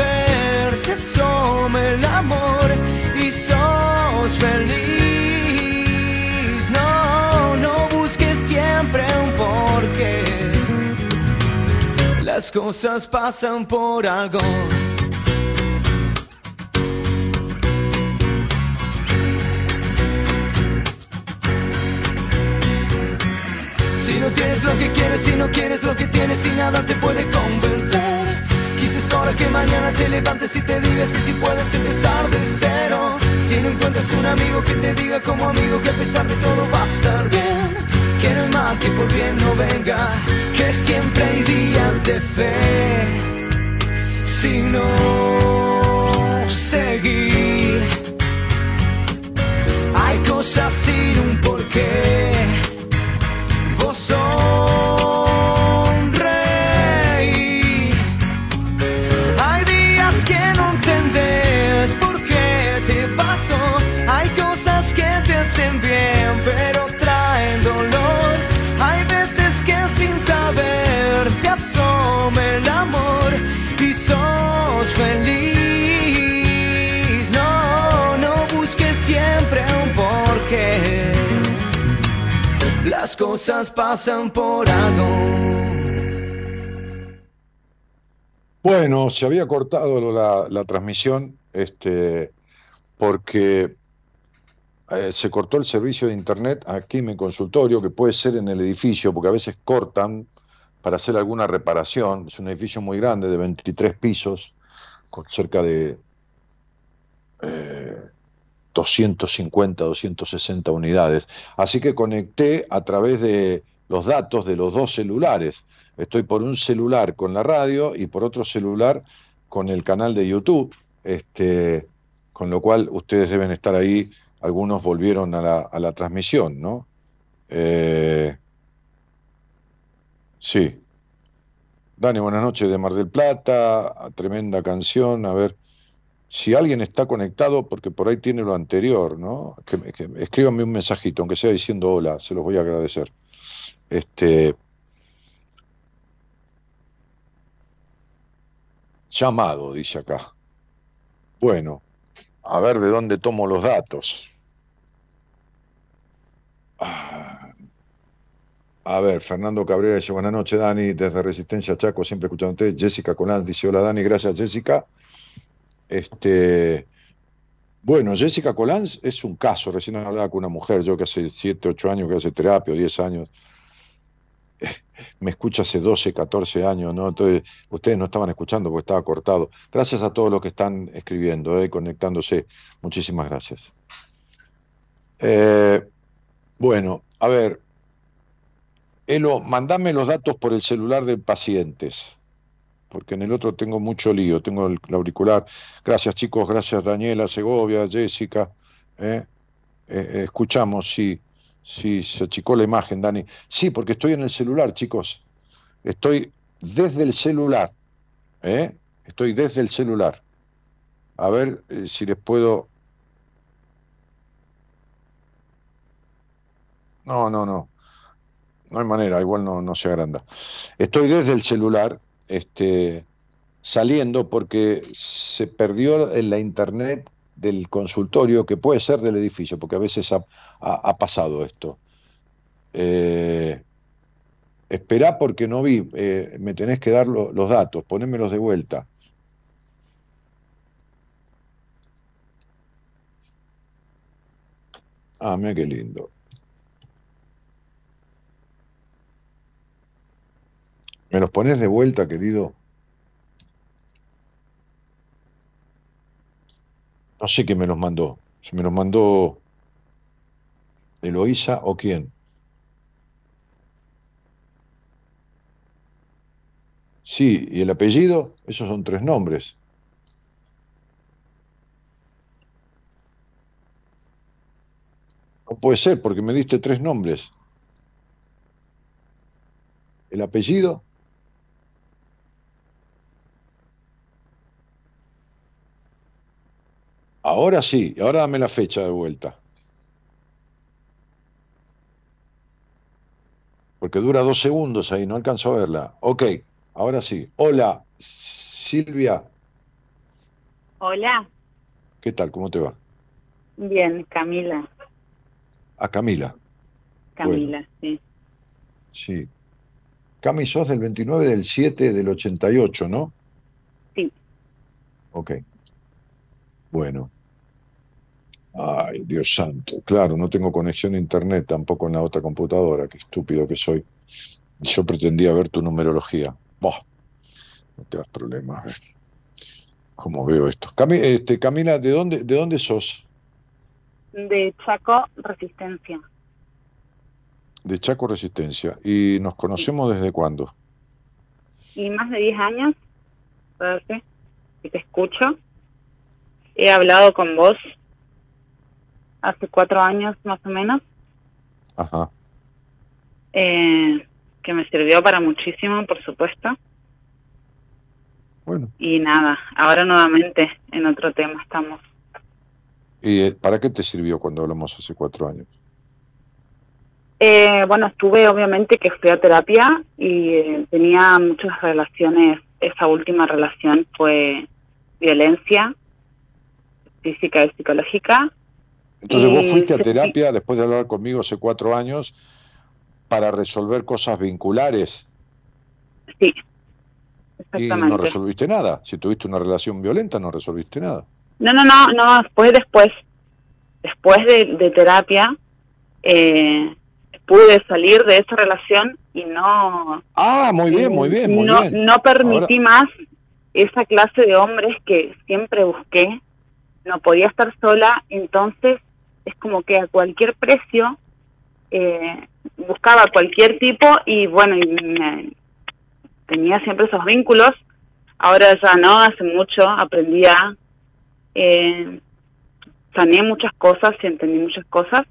saber se asoma el amor y sos feliz. No, no busques siempre un porqué. Las cosas pasan por algo. Si no tienes lo que quieres, si no quieres lo que tienes y nada te puede convencer. Quizás hora que mañana te levantes y te digas que si puedes empezar de cero. Si no encuentras un amigo que te diga como amigo que a pesar de todo va a estar bien. Que no hay mal que por bien no venga, que siempre hay días de fe. Si no seguir, hay cosas sin un porqué. Vos sonreí. Cosas pasan por algo. Bueno, se había cortado la, transmisión este, porque eh, se cortó el servicio de internet aquí en mi consultorio, que puede ser en el edificio, porque a veces cortan para hacer alguna reparación. Es un edificio muy grande, de 23 pisos, con cerca de 250, 260 unidades. Así que conecté a través de los datos de los dos celulares. Estoy por un celular con la radio y por otro celular con el canal de YouTube, este, con lo cual ustedes deben estar ahí, algunos volvieron a la, a la transmisión, ¿no? Eh, sí. Dani, buenas noches de Mar del Plata, tremenda canción, a ver si alguien está conectado, porque por ahí tiene lo anterior, ¿no? Que, que escríbanme un mensajito, aunque sea diciendo hola, se los voy a agradecer. Este, llamado, dice acá. Bueno, a ver de dónde tomo los datos. Ah, A ver, Fernando Cabrera dice buenas noches, Dani, desde Resistencia Chaco, siempre escuchándote. Jessica Colán dice hola, Dani, gracias, Jessica. Este, bueno, Jessica Colán es un caso, recién hablaba con una mujer, yo que hace 7, 8 años que hace terapia, o 10 años, *laughs* me escucha hace 12, 14 años, ¿no? Entonces, ustedes no estaban escuchando porque estaba cortado. Gracias a todos los que están escribiendo, ¿eh? conectándose. Muchísimas gracias. Eh, bueno, a ver, Elo, mandame los datos por el celular de pacientes, porque en el otro tengo mucho lío, tengo el, auricular. Gracias chicos, gracias Daniela, Segovia, Jessica. ¿eh? Eh, escuchamos, sí. Sí, se achicó la imagen, Dani. Sí, porque estoy en el celular, chicos. Estoy desde el celular. ¿eh? Estoy desde el celular. A ver eh, si les puedo. No, no, no. No hay manera, igual no, no se agranda. Estoy desde el celular, este, saliendo porque se perdió en la internet del consultorio, que puede ser del edificio, porque a veces ha, pasado esto. Eh, esperá porque no vi, eh, me tenés que dar los datos, ponémelos de vuelta. Ah, mira qué lindo. ¿Me los pones de vuelta, querido? No sé quién me los mandó. Si me los mandó Eloísa o quién. Sí, y el apellido, esos son tres nombres. No puede ser, porque me diste tres nombres. ¿El apellido? Ahora sí, ahora dame la fecha de vuelta. Porque dura dos segundos ahí, no alcanzo a verla. Ok, ahora sí. Hola, Silvia. Hola, ¿Qué tal? ¿Cómo te va? bien, Camila. A Camila. Camila, sí. Sí. Cami, sos del 29 del 7 del 88, ¿no? Sí. Ok. Bueno. Ay, Dios santo. Claro, no tengo conexión a internet tampoco en la otra computadora. Qué estúpido que soy. Yo pretendía ver tu numerología. Buah, no te das problemas. ¿Cómo veo esto? Este, Camila, ¿de dónde, ¿de dónde sos? De Chaco, Resistencia. De Chaco Resistencia. ¿Y nos conocemos desde cuándo? Y más de 10 años, parece, que te escucho. He hablado con vos hace cuatro años más o menos, Ajá. eh, que me sirvió para muchísimo, por supuesto. Bueno. Y nada, ahora nuevamente en otro tema estamos. ¿Y eh, para qué te sirvió cuando hablamos hace cuatro años? Eh, bueno, estuve obviamente que fui a terapia y eh, tenía muchas relaciones. Esa última relación fue violencia física y psicológica. Entonces vos Y fuiste a terapia después de hablar conmigo hace cuatro años para resolver cosas vinculares Sí, y no resolviste nada. Si tuviste una relación violenta no resolviste nada. No, no, no, no, fue después. Después de, de terapia, eh, pude salir de esa relación y no... Ah, muy bien, muy bien, muy no, bien. no permití más esa clase de hombres que siempre busqué. No podía estar sola, entonces es como que a cualquier precio eh, buscaba cualquier tipo y bueno, y me- tenía siempre esos vínculos. Ahora ya no, hace mucho aprendí a... Eh, saneé muchas cosas y entendí muchas cosas,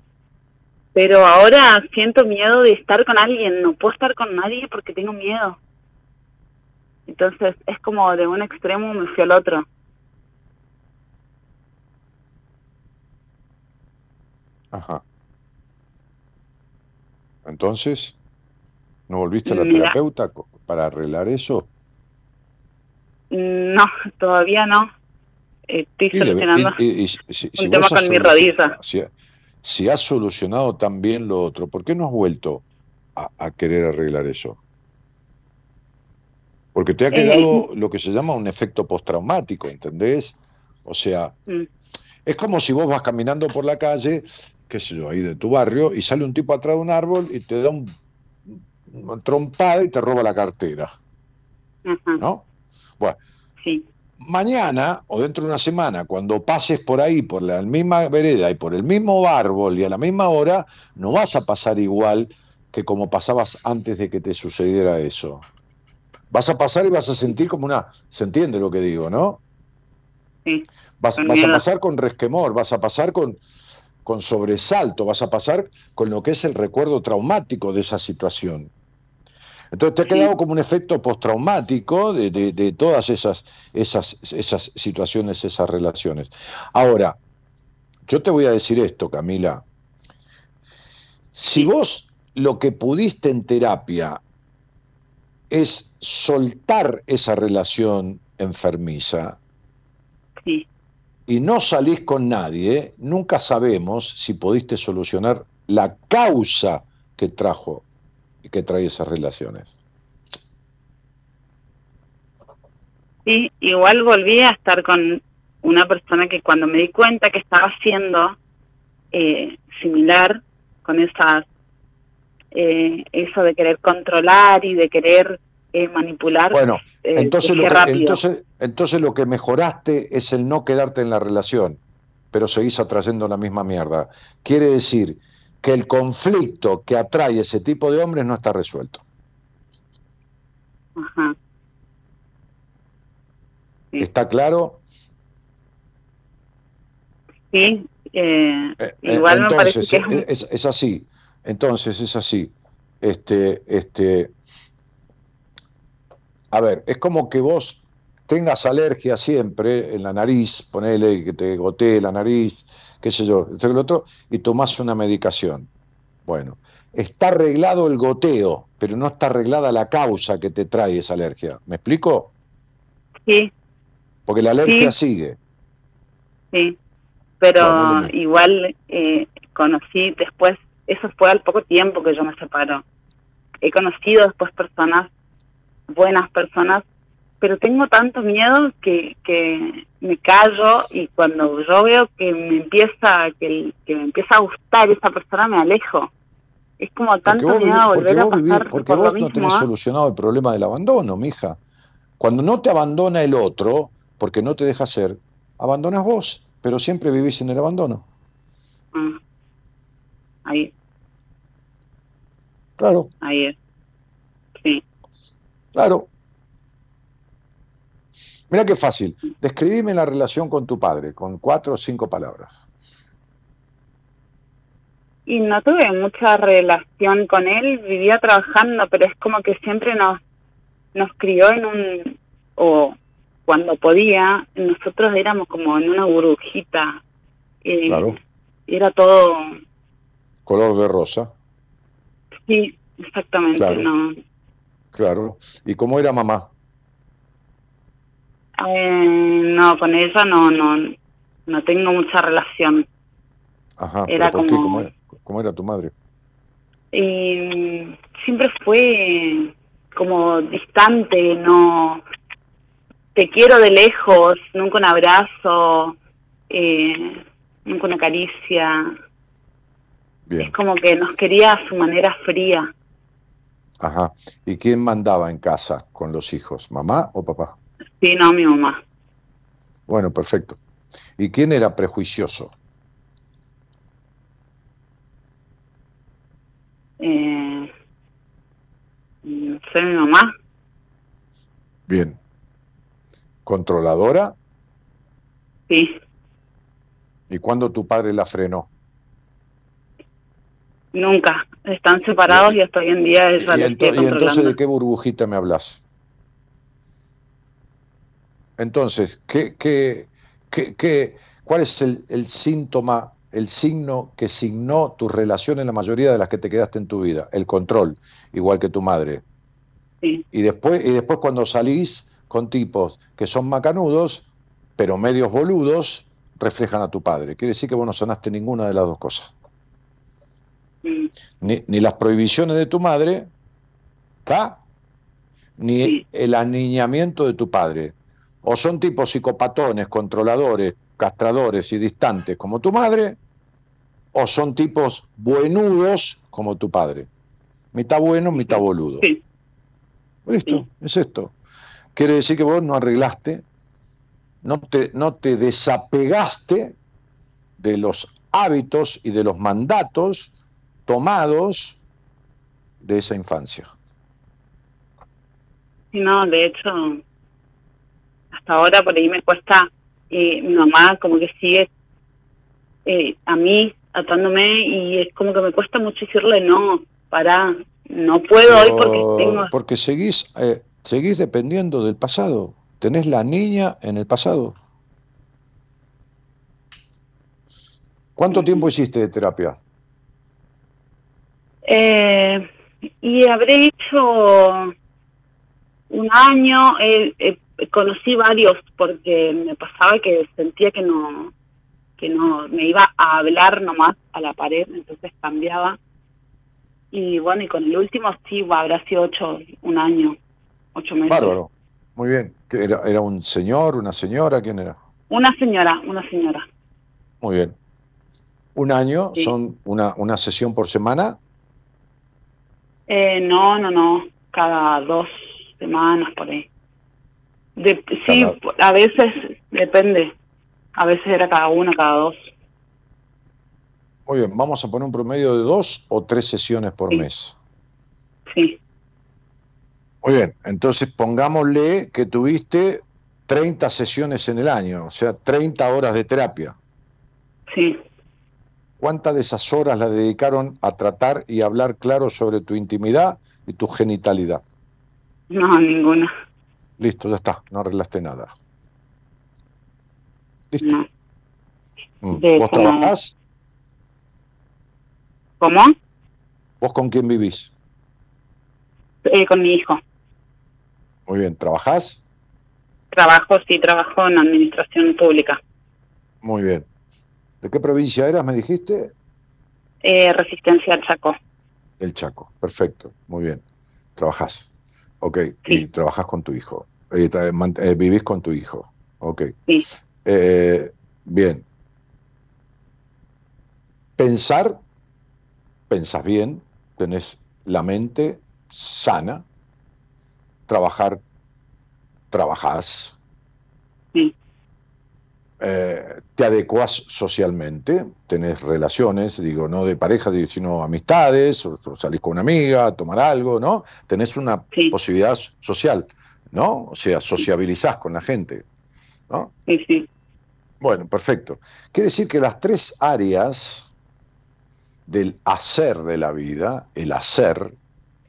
pero ahora siento miedo de estar con alguien, no puedo estar con nadie porque tengo miedo. Entonces es como de un extremo me fui al otro. Ajá. Entonces, ¿no volviste a la Mira. terapeuta para arreglar eso? No, todavía no. Estoy Y solucionando y- y- y si- si- si un tema con mi rodilla. Si, si has solucionado también lo otro, ¿por qué no has vuelto a, a querer arreglar eso? Porque te ha Eh, quedado lo que se llama un efecto postraumático, ¿entendés? O sea, Mm, es como si vos vas caminando por la calle, qué sé yo, ahí de tu barrio, y sale un tipo atrás de un árbol y te da un, trompada y te roba la cartera, ¿no? Bueno, sí, mañana o dentro de una semana, cuando pases por ahí, por la misma vereda y por el mismo árbol y a la misma hora, no vas a pasar igual que como pasabas antes de que te sucediera eso. Vas a pasar y vas a sentir como una... ¿Se entiende lo que digo, no? sí. Vas, a pasar con resquemor, vas a pasar con, con sobresalto, vas a pasar con lo que es el recuerdo traumático de esa situación. Entonces te ha quedado como un efecto postraumático de, de, de todas esas, esas, esas situaciones, esas relaciones. Ahora, yo te voy a decir esto, Camila. Si vos lo que pudiste en terapia es soltar esa relación enfermiza, Sí, y no salís con nadie, nunca sabemos si pudiste solucionar la causa que trajo y que trae esas relaciones. sí, igual volví a estar con una persona que cuando me di cuenta que estaba haciendo, eh, similar con esas eh, eso de querer controlar y de querer eh, manipular. Bueno, eh, entonces, lo que, rápido. entonces, entonces lo que mejoraste es el no quedarte en la relación, pero seguís atrayendo la misma mierda. Quiere decir que el conflicto que atrae ese tipo de hombres no está resuelto. Ajá. Sí. ¿Está claro? Sí, eh, Eh, eh, igual me parece entonces, que es, es, es así. Entonces, es así. Este, este, a ver, es como que vos tengas alergia siempre en la nariz, ponele y que te gotee la nariz, qué sé yo, esto que lo otro, y tomás una medicación. Bueno, está arreglado el goteo, pero no está arreglada la causa que te trae esa alergia. ¿Me explico? sí, Porque la alergia Sí. sigue. sí, pero igual eh, conocí después, eso fue al poco tiempo que yo me separo. He conocido después personas, buenas personas, pero tengo tanto miedo que, que me callo y cuando yo veo que me empieza que, que me empieza a gustar esa persona me alejo. Es como Porque tanto miedo a porque volver a pasar porque por vos lo no tenés solucionado el problema del abandono, mija. Cuando no te abandona el otro, porque no te deja ser, abandonas vos, pero siempre vivís en el abandono. Mm. Ahí, Claro, ahí es. Claro. Mira qué fácil. Describime la relación con tu padre, con cuatro o cinco palabras. Y no tuve mucha relación con él, vivía trabajando, pero es como que siempre nos, nos crió en un, o cuando podía, nosotros éramos como en una burbujita. eh, Claro. Era todo, Color de rosa, sí, exactamente, Claro. no. Claro. ¿Y cómo era mamá? Eh, no, con ella no, no, no tengo mucha relación. Ajá, Era pero ¿por qué? como- ¿Cómo era, cómo era tu madre? Y siempre fue como distante, no te quiero de lejos, nunca un abrazo, eh, nunca una caricia. Bien, Es como que nos quería a su manera fría. Ajá. ¿Y quién mandaba en casa con los hijos, mamá o papá? Sí, no, mi mamá. Bueno, perfecto. ¿Y quién era prejuicioso? Eh, sé, mi mamá. Bien. ¿Controladora? Sí, ¿Y cuándo tu padre la frenó? nunca. Están separados y hasta hoy en día ella ¿Y, ento- y entonces de qué burbujita me hablas? Entonces, ¿qué, qué, qué, qué- cuál es el, el síntoma, el signo que signó tu relación en la mayoría de las que te quedaste en tu vida? El control, igual que tu madre. Sí, Y después, y después cuando salís con tipos que son macanudos, pero medios boludos, reflejan a tu padre. Quiere decir que vos no sonaste ninguna de las dos cosas. Ni, ni las prohibiciones de tu madre, ¿está? Ni Sí. el aniñamiento de tu padre. O son tipos psicopatones, controladores, castradores y distantes como tu madre, o son tipos buenudos como tu padre. Mitad bueno, mitad boludo. sí, Listo, es esto. Quiere decir que vos no arreglaste, no te, no te desapegaste de los hábitos y de los mandatos tomados de esa infancia. No, de hecho, hasta ahora por ahí me cuesta, eh, mi mamá como que sigue eh, a mí atándome y es como que me cuesta mucho decirle no, para, no puedo hoy porque tengo... porque seguís, eh, seguís dependiendo del pasado. Tenés la niña en el pasado. ¿Cuánto tiempo hiciste de terapia? Eh, y habré hecho un año, eh, eh, conocí varios porque me pasaba que sentía que no que no me iba a hablar nomás a la pared, entonces cambiaba. Y bueno, y con el último sí, habrá sido ocho, un año, ocho meses. Bárbaro. Muy bien. ¿Qué ¿Era, ¿Era un señor, una señora? ¿Quién era? Una señora, una señora. Muy bien. Un año Sí. son una, una sesión por semana. Eh, no, no, no, cada dos semanas por ahí. De, sí, a veces depende. A veces era cada una, cada dos. Muy bien, vamos a poner un promedio de dos o tres sesiones por Sí. mes. Sí, Muy bien, entonces pongámosle que tuviste 30 sesiones en el año, o sea, 30 horas de terapia. sí. ¿Cuántas de esas horas las dedicaron a tratar y hablar claro sobre tu intimidad y tu genitalidad? No, ninguna. Listo, ya está, no arreglaste nada. Listo. No. Mm. de ¿Vos trabajás? ¿Cómo? ¿Vos con quién vivís? Eh, con mi hijo. Muy bien, ¿trabajás? Trabajo, sí, trabajo en administración pública. Muy bien. ¿De qué provincia eras, me dijiste? Eh, resistencia al Chaco. El Chaco, perfecto, muy bien. Trabajás, ok, Sí. y trabajás con tu hijo, Eh, eh, vivís con tu hijo, ok. Sí, Eh, bien. Pensar, pensás bien, tenés la mente sana, trabajar, trabajás, sí, eh, te adecuás socialmente, tenés relaciones, digo, no de pareja, sino amistades, o, o salís con una amiga, a tomar algo, ¿no? Tenés una Sí. posibilidad social, ¿no? O sea, sociabilizás con la gente, ¿no? sí, sí. Bueno, perfecto. Quiere decir que las tres áreas del hacer de la vida, el hacer,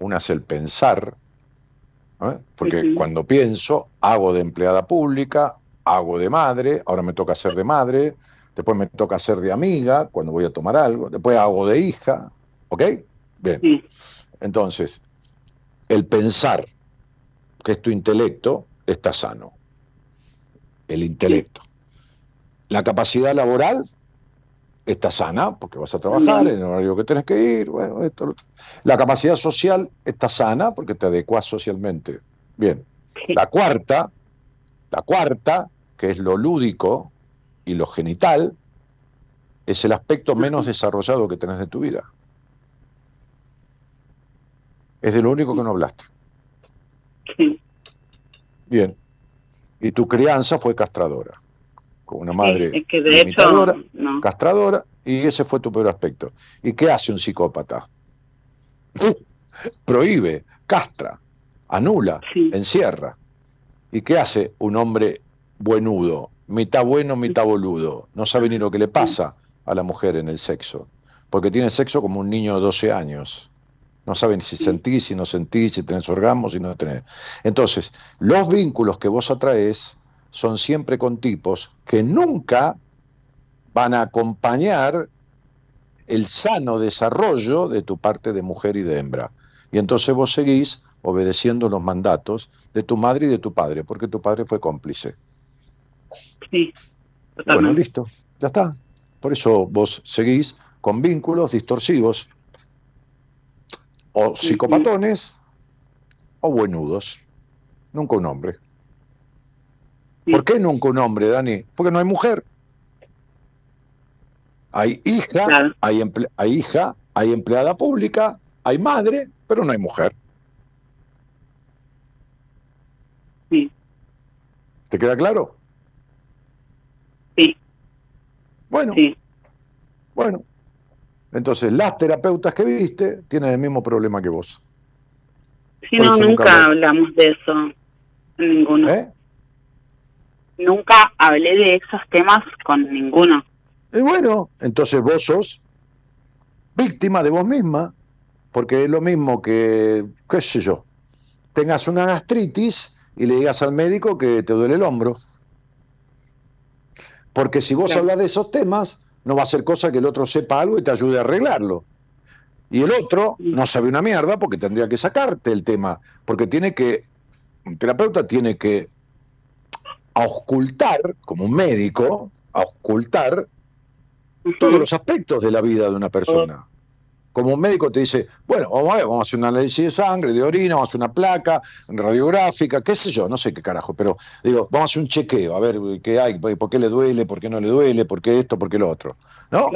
una es el pensar, ¿eh? porque cuando pienso, hago de empleada pública, hago de madre, ahora me toca hacer de madre, después me toca hacer de amiga cuando voy a tomar algo, después hago de hija, ¿ok? Bien. Sí. Entonces, el pensar, que es tu intelecto, está sano. El intelecto. La capacidad laboral está sana, porque vas a trabajar en el horario que tenés que ir. Bueno, esto, lo otro. La capacidad social está sana, porque te adecuás socialmente. Bien. La cuarta, la cuarta, que es lo lúdico y lo genital, es el aspecto menos desarrollado que tenés de tu vida. Es de lo único que no hablaste. Bien. Y tu crianza fue castradora. Con una madre Sí, es que de hecho, no. castradora, y ese fue tu peor aspecto. ¿Y qué hace un psicópata? *laughs* Prohíbe, castra, anula, Sí. encierra. ¿Y qué hace un hombre buenudo? Mitad bueno, mitad boludo. No sabe ni lo que le pasa a la mujer en el sexo. Porque tiene sexo como un niño de 12 años. No sabe ni si sentís, si no sentís, si tenés orgasmos, si no tenés. Entonces, los vínculos que vos atraes son siempre con tipos que nunca van a acompañar el sano desarrollo de tu parte de mujer y de hembra. Y entonces vos seguís obedeciendo los mandatos de tu madre y de tu padre, porque tu padre fue cómplice. Sí, Bueno, listo, ya está. Por eso vos seguís con vínculos distorsivos, o psicopatones, o buenudos. Nunca un hombre. Sí. ¿Por qué nunca un hombre, Dani? Porque no hay mujer. Hay hija, Claro. hay, hay hija, hay empleada pública, hay madre, pero no hay mujer. Sí, ¿Te queda claro? sí, Bueno, sí. bueno. Entonces, las terapeutas que viste tienen el mismo problema que vos. Sí, Por no, nunca hablamos de eso. Ninguno. ¿Eh? Nunca hablé de esos temas con ninguno. Y bueno, entonces vos sos víctima de vos misma, porque es lo mismo que, qué sé yo, tengas una gastritis y le digas al médico que te duele el hombro. Porque si vos Claro. hablas de esos temas, no va a ser cosa que el otro sepa algo y te ayude a arreglarlo. Y el otro no sabe una mierda porque tendría que sacarte el tema, porque tiene que, un terapeuta tiene que auscultar, como un médico, auscultar Ujú. todos los aspectos de la vida de una persona. Como un médico te dice, bueno, vamos a ver, vamos a hacer un análisis de sangre, de orina, vamos a hacer una placa radiográfica, qué sé yo, no sé qué carajo, pero digo, vamos a hacer un chequeo, a ver qué hay, por qué le duele, por qué no le duele, por qué esto, por qué lo otro. ¿No?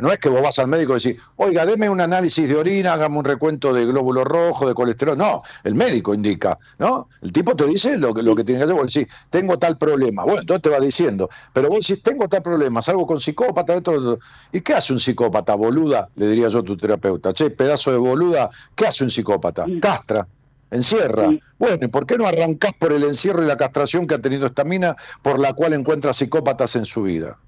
no, es que vos vas al médico y decís, oiga, deme un análisis de orina, hágame un recuento de glóbulo rojo, de colesterol. No, el médico indica, ¿no? El tipo te dice lo que, lo que tiene que hacer, vos decís, tengo tal problema. Bueno, entonces te va diciendo, pero vos decís, tengo tal problema, salgo con psicópata, esto, ¿y qué hace un psicópata, boluda? Le diría yo a tu terapeuta, che, pedazo de boluda, ¿qué hace un psicópata? Castra encierra. Bueno, ¿y por qué no arrancás por el encierro y la castración que ha tenido esta mina por la cual encuentra psicópatas en su vida?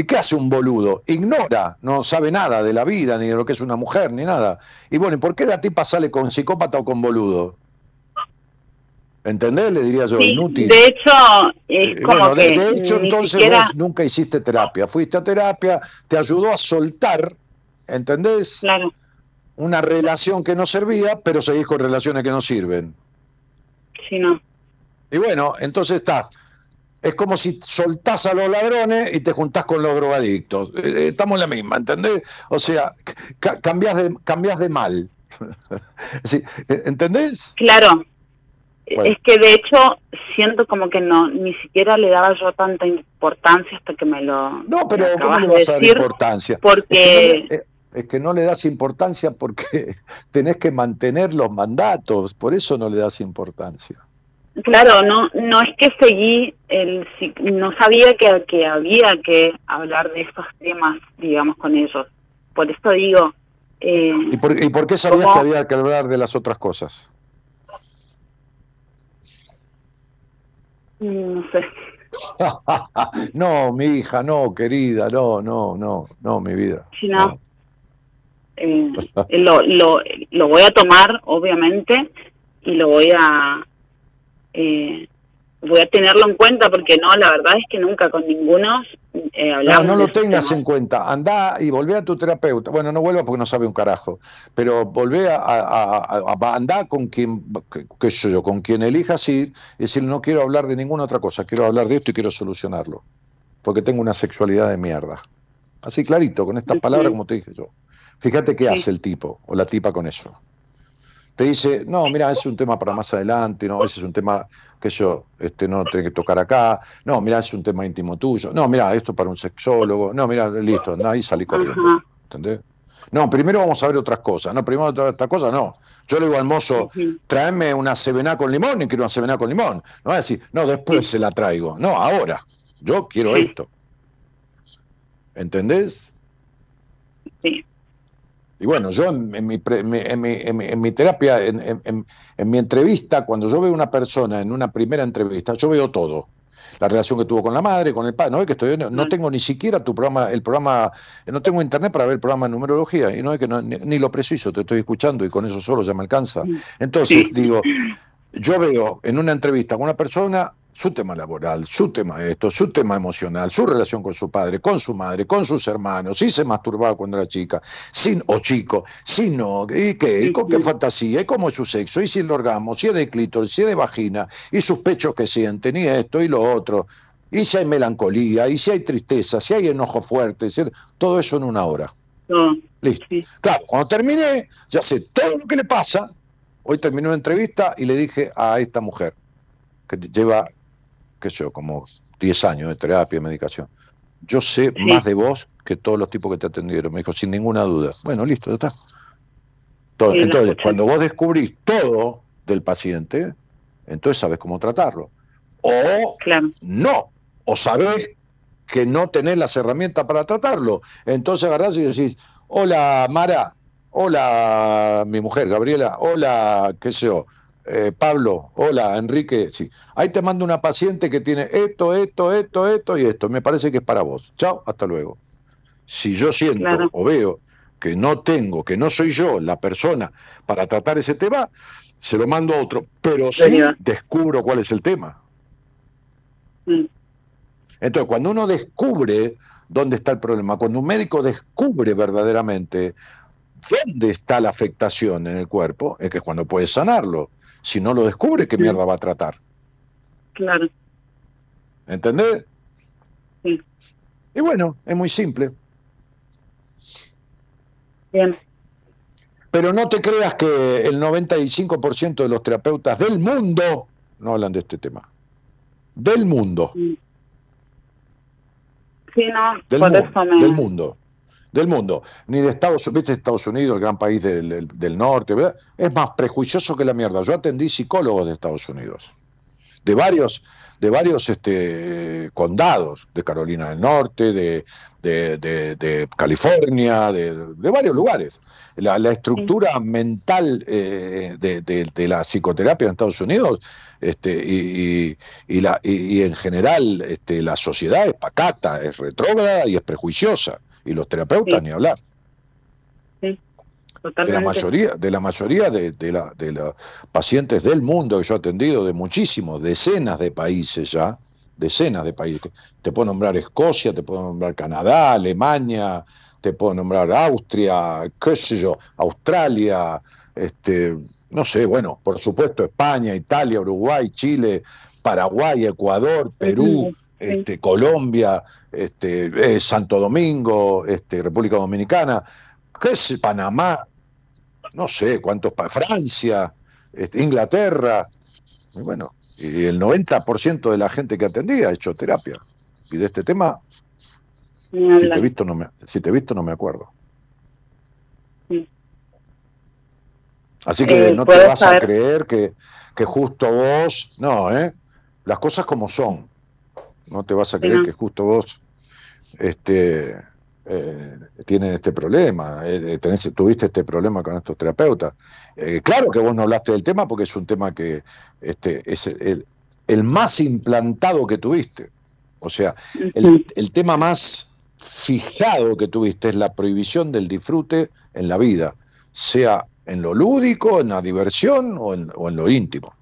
¿Y qué hace un boludo? Ignora, no sabe nada de la vida, ni de lo que es una mujer, ni nada. Y bueno, ¿y por qué la tipa sale con psicópata o con boludo? ¿Entendés? Le diría yo, inútil. De hecho, es eh, como que de, hecho, entonces vos nunca hiciste terapia. Fuiste a terapia, te ayudó a soltar, ¿entendés? Claro. Una relación que no servía, pero seguís con relaciones que no sirven. Sí, no. Y bueno, entonces estás es como si soltás a los ladrones y te juntás con los drogadictos. Eh, eh, estamos en la misma, ¿entendés? O sea, cambias de, cambias de mal. *laughs* Eh, ¿Entendés? Claro. Es que de hecho siento como que no, ni siquiera le daba yo tanta importancia hasta que me lo. No, pero ¿cómo le vas a dar importancia? Porque. es que no le das importancia porque *laughs* tenés que mantener los mandatos, por eso no le das importancia. Claro, no, no es que seguí, el, no sabía que, que había que hablar de estos temas, digamos, con ellos. Por esto digo... Eh, ¿Y, por, ¿Y por qué sabías que había que hablar de las otras cosas? Mm, no sé. *laughs* no, mi hija, no, querida, no, no, no, no, mi vida. Sí, no. Eh, *laughs* lo, lo, lo voy a tomar, obviamente, y lo voy a, eh, voy a tenerlo en cuenta porque no, la verdad es que nunca con ninguno eh, hablamos. No, no lo tengas en cuenta. Anda y volvé a tu terapeuta. Bueno, no vuelva porque no sabe un carajo, pero volvé a, a, andar con quien, qué sé yo, con quien elijas ir y decir, no quiero hablar de ninguna otra cosa, quiero hablar de esto y quiero solucionarlo, porque tengo una sexualidad de mierda. Así clarito, con estas palabras como te dije yo. Fíjate qué hace el tipo o la tipa con eso te dice, no, mira, ese es un tema para más adelante, no, ese es un tema que yo este, no tiene que tocar acá, no, mira, es un tema íntimo tuyo, no, mira, esto para un sexólogo, no, mira, listo, ahí salí corriendo, ¿entendés? No, primero vamos a ver otras cosas, no, primero otra, otra cosa, no. Yo le digo al mozo, tráeme una cebená con limón y quiero una cebená con limón. No va a decir, no, después se la traigo. No, ahora, yo quiero esto. ¿Entendés? Sí. Y bueno, yo en, mi, en, mi, terapia, en, mi entrevista, cuando yo veo una persona en una primera entrevista, yo veo todo. La relación que tuvo con la madre, con el padre. No es que estoy, no, tengo ni siquiera tu programa, el programa, no tengo internet para ver el programa de numerología, y no es que ni, lo preciso, te estoy escuchando y con eso solo ya me alcanza. Entonces, digo, *laughs* yo veo en una entrevista con una persona su tema laboral, su tema esto, su tema emocional, su relación con su padre, con su madre, con sus hermanos, si se masturbaba cuando era chica, sin, o chico, si no, y qué, y con qué fantasía, y cómo es su sexo, y si el orgasmo, si es de clítoris, si es de vagina, y sus pechos que sienten, y esto y lo otro, y si hay melancolía, y si hay tristeza, si hay enojo fuerte, todo eso en una hora. Listo. Claro, cuando terminé, ya sé todo lo que le pasa. Hoy terminé una entrevista y le dije a esta mujer, que lleva qué sé yo, como 10 años de terapia, y medicación. Yo sé más de vos que todos los tipos que te atendieron. Me dijo, sin ninguna duda. Bueno, listo, ya está. entonces, cuando vos descubrís todo del paciente, entonces sabes cómo tratarlo. O no, o sabés que no tenés las herramientas para tratarlo. Entonces agarrás y decís, hola Mara, hola mi mujer Gabriela, hola, qué sé yo, eh, Pablo, hola, Enrique, sí. Ahí te mando una paciente que tiene esto, esto, esto, esto y esto. Me parece que es para vos. Chao, hasta luego. Si yo siento o veo que no tengo, que no soy yo la persona para tratar ese tema, se lo mando a otro. Pero sí descubro cuál es el tema. Mm. Entonces, cuando uno descubre dónde está el problema, cuando un médico descubre verdaderamente dónde está la afectación en el cuerpo, es que cuando puede sanarlo. Si no lo descubre, ¿qué mierda va a tratar? Claro. ¿Entendés? Sí. Y bueno, es muy simple. Bien. Pero no te creas que el 95% de los terapeutas del mundo no hablan de este tema. Del mundo. Sí, no, Del, por mu- eso me... del mundo. Del mundo. Ni de Estados Unidos, viste Estados Unidos, el gran país del, del- norte, ¿verdad? Es más prejuicioso que la mierda. Yo atendí psicólogos de Estados Unidos. De varios, de varios este, condados, de Carolina del Norte, de, de, de- de California, de, de varios lugares. La, la estructura mental eh, de, la psicoterapia en Estados Unidos este, y, y- y la, y, y en general este, la sociedad es pacata, es retrógrada y es prejuiciosa. Y los terapeutas Sí. ni hablar. De Totalmente. la mayoría, de la mayoría de, de la- de los pacientes del mundo que yo he atendido, de muchísimos, decenas de países ya, decenas de países. Te puedo nombrar Escocia, te puedo nombrar Canadá, Alemania, te puedo nombrar Austria, qué sé yo, Australia, este, no sé, bueno, por supuesto España, Italia, Uruguay, Chile, Paraguay, Ecuador, Perú, Sí. este, Colombia, este, eh, Santo Domingo, este, República Dominicana, qué sé, Panamá, no sé cuántos, Francia, este, Inglaterra, y bueno, y el 90% de la gente que atendía ha hecho terapia. Y de este tema, si te he visto, no me, si te he visto, no me acuerdo. Sí. Así que Eh, no te ¿puedo vas a creer que, que justo vos, no, ¿eh? Las cosas como son. No te vas a creer que justo vos este, eh, tienes este problema, eh, tenés- tuviste este problema con estos terapeutas. Eh, claro que vos no hablaste del tema porque es un tema que este, es el, el más implantado que tuviste. O sea, el, el tema más fijado que tuviste es la prohibición del disfrute en la vida, sea en lo lúdico, en la diversión o en, o en lo íntimo.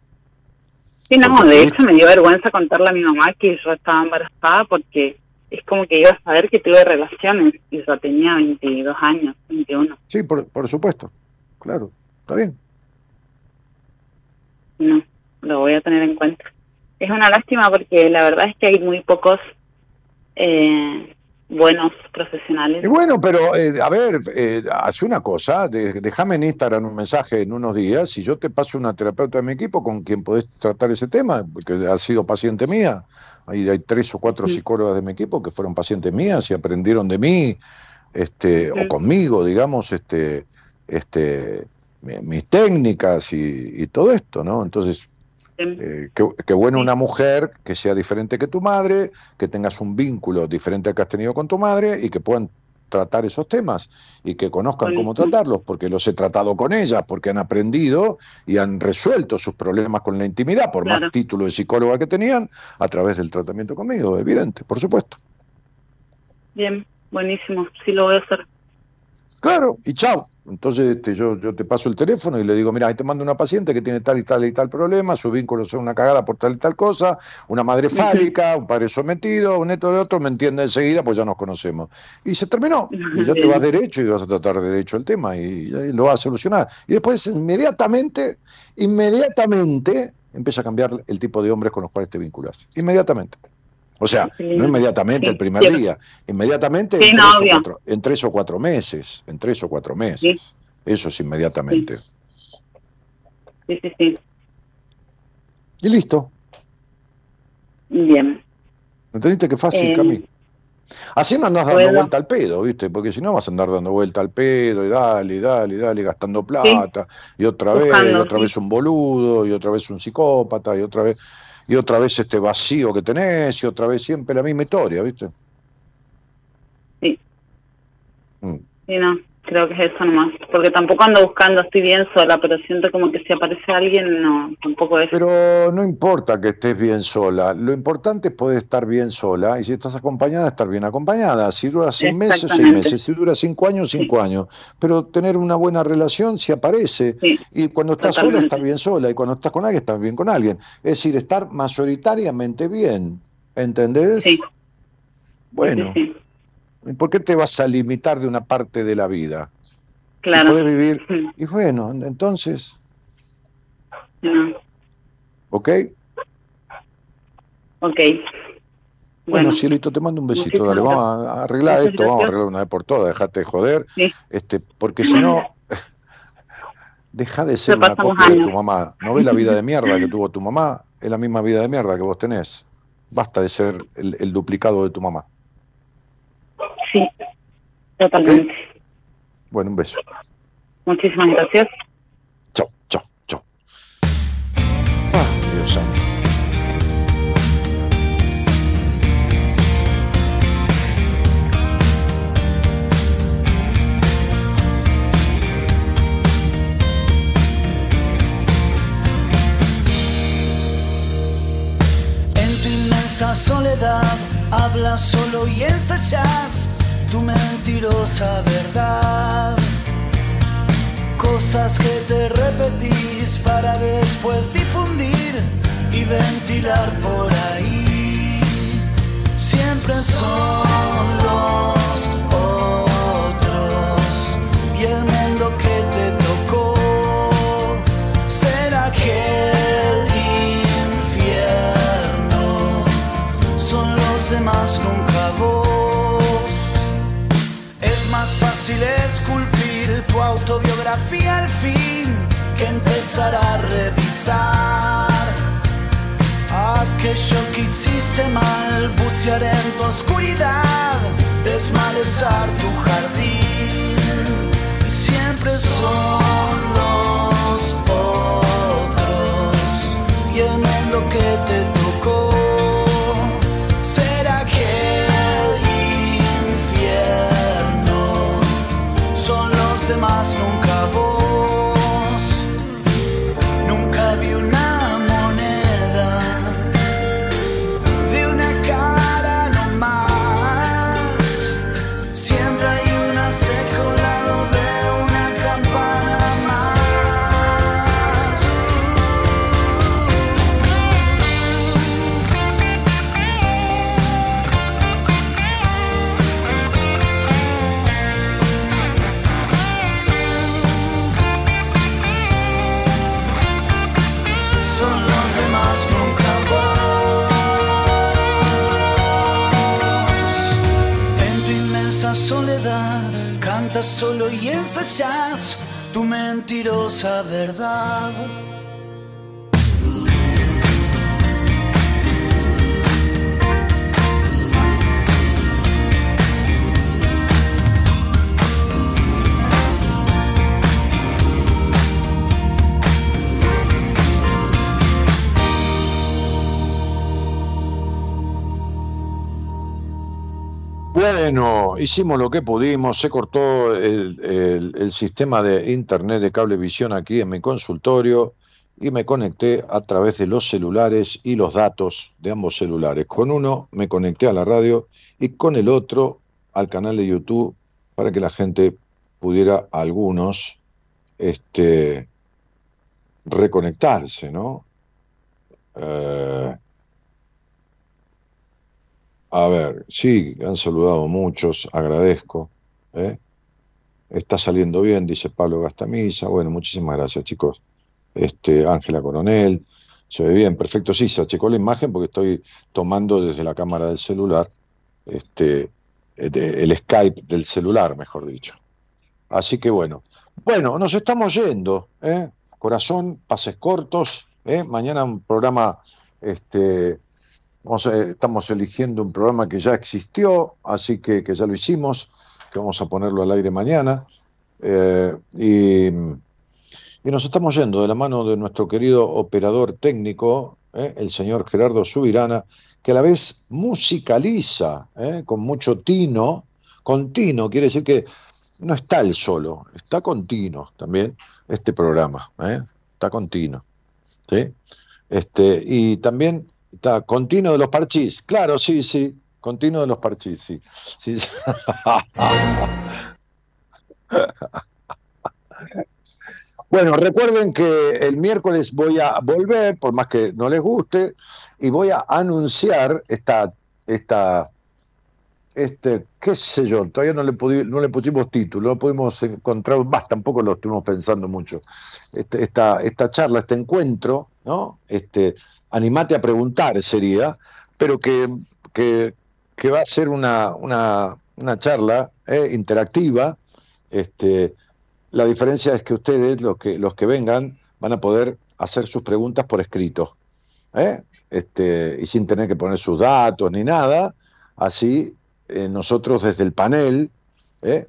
Sí, no, de hecho me dio vergüenza contarle a mi mamá que yo estaba embarazada porque es como que iba a saber que tuve relaciones y yo tenía 22 años, 21. Sí, por, por supuesto, claro, está bien. No, lo voy a tener en cuenta. Es una lástima porque la verdad es que hay muy pocos eh, buenos profesionales. Y bueno, pero eh, a ver, eh, hace una cosa, de- déjame en Instagram un mensaje en unos días y yo te paso una terapeuta de mi equipo con quien podés tratar ese tema, porque ha sido paciente mía. Ahí hay tres o cuatro Sí. psicólogas de mi equipo que fueron pacientes mías y aprendieron de mí, este, Sí. o conmigo, digamos, este, este, mi- mis técnicas y, y todo esto, ¿no? Entonces, eh, qué, qué bueno una mujer que sea diferente que tu madre, que tengas un vínculo diferente al que has tenido con tu madre y que puedan tratar esos temas y que conozcan cómo tratarlos, porque los he tratado con ellas, porque han aprendido y han resuelto sus problemas con la intimidad, por Claro. más título de psicóloga que tenían, a través del tratamiento conmigo, evidente, por supuesto. Bien, buenísimo, sí lo voy a hacer. Claro, y chao. Entonces este, yo, yo te paso el teléfono y le digo, mira, ahí te mando una paciente que tiene tal y tal y tal problema, su vínculo es una cagada por tal y tal cosa, una madre fálica, un padre sometido, un neto de otro, me entiende enseguida, pues ya nos conocemos. Y se terminó. Y ya te vas derecho y vas a tratar derecho el tema y, y lo vas a solucionar. Y después inmediatamente, inmediatamente empieza a cambiar el tipo de hombres con los cuales te vinculas. Inmediatamente. O sea, Sí. no inmediatamente Sí, el primer día, inmediatamente en, no, tres o cuatro, en tres o cuatro meses, en tres o cuatro meses. Eso es inmediatamente. Sí, sí, sí. Y listo. Bien. ¿Entendiste qué fácil, Eh, Cami? Así no andas dando vuelta al pedo, ¿viste? Porque si no vas a andar dando vuelta al pedo y dale, y dale, y dale, gastando plata, y otra vez, y otra vez un boludo, y otra vez un psicópata, y otra vez, y otra vez este vacío que tenés, y otra vez siempre la misma historia, ¿viste? Sí. Mm. Sí, no, creo que es eso nomás. Porque tampoco ando buscando, estoy bien sola, pero siento como que si aparece alguien, no, tampoco es. Pero no importa que estés bien sola, lo importante es poder estar bien sola y si estás acompañada, estar bien acompañada. Si dura seis meses, seis meses, si dura cinco años, cinco años. Pero tener una buena relación si aparece Sí, y cuando estás sola, estar bien sola y cuando estás con alguien, estás bien con alguien. Es decir, estar mayoritariamente bien, ¿entendés? Sí. Bueno, sí, sí, ¿y ¿por qué te vas a limitar de una parte de la vida? claro. Si vivir, y bueno, entonces, no, ¿ok? ok. Bueno, cielito, te mando un besito, dale, vamos a arreglar esto, vamos a arreglar una vez por todas, dejate de joder, este, porque si no, *laughs* deja de ser una copia de tu mamá. ¿No ves la vida de mierda que *laughs* tuvo tu mamá? Es la misma vida de mierda que vos tenés. Basta de ser el, duplicado de tu mamá. Totalmente. Bueno, un beso. Muchísimas gracias. Chao, chao, chao. Ah, Dios santo. esa soledad habla solo y ensayas tu mentirosa verdad. Cosas que te repetís para después difundir y ventilar por ahí. Siempre son los otros y el autobiografía al fin que empezar a revisar aquello que hiciste mal, bucear en tu oscuridad, desmalezar tu jardín. Siempre son solo y ensayas tu mentirosa verdad. Bueno, hicimos lo que pudimos, se cortó el, sistema de internet de cablevisión aquí en mi consultorio y me conecté a través de los celulares y los datos de ambos celulares. Con uno me conecté a la radio y con el otro al canal de YouTube para que la gente pudiera, algunos, este, reconectarse, ¿no? Eh, a ver, sí, han saludado muchos, agradezco. ¿eh? Está saliendo bien, dice Pablo Gastamisa. Bueno, muchísimas gracias, chicos. Este, Ángela Coronel, se ve bien, perfecto. Sí, se achecó la imagen porque estoy tomando desde la cámara del celular, este, el Skype del celular, mejor dicho. Así que bueno. Bueno, nos estamos yendo, ¿eh? Corazón, pases cortos, ¿eh? Mañana un programa este, estamos eligiendo un programa que ya existió, así que, ya lo hicimos, que vamos a ponerlo al aire mañana. Eh, y, nos estamos yendo de la mano de nuestro querido operador técnico, eh, el señor Gerardo Subirana, que a la vez musicaliza eh, con mucho tino, con tino, quiere decir que no está él solo, está continuo también este programa, está continuo. ¿sí? Este, y también Está, continuo de los parchís. Claro, sí, sí. Continuo de los parchís, sí. *laughs* bueno, recuerden que el miércoles voy a volver, por más que no les guste, y voy a anunciar esta, esta, este, qué sé yo, todavía no le, no le pusimos título, no pudimos encontrar, basta, tampoco lo estuvimos pensando mucho. Este, esta, esta charla, este encuentro, ¿no? Este, animate a preguntar sería, pero que, que, va a ser una, una, una charla eh, interactiva. Este, la diferencia es que ustedes, los que, los que vengan, van a poder hacer sus preguntas por escrito. ¿eh? Este, y sin tener que poner sus datos ni nada. Así, eh, nosotros desde el panel, ¿eh?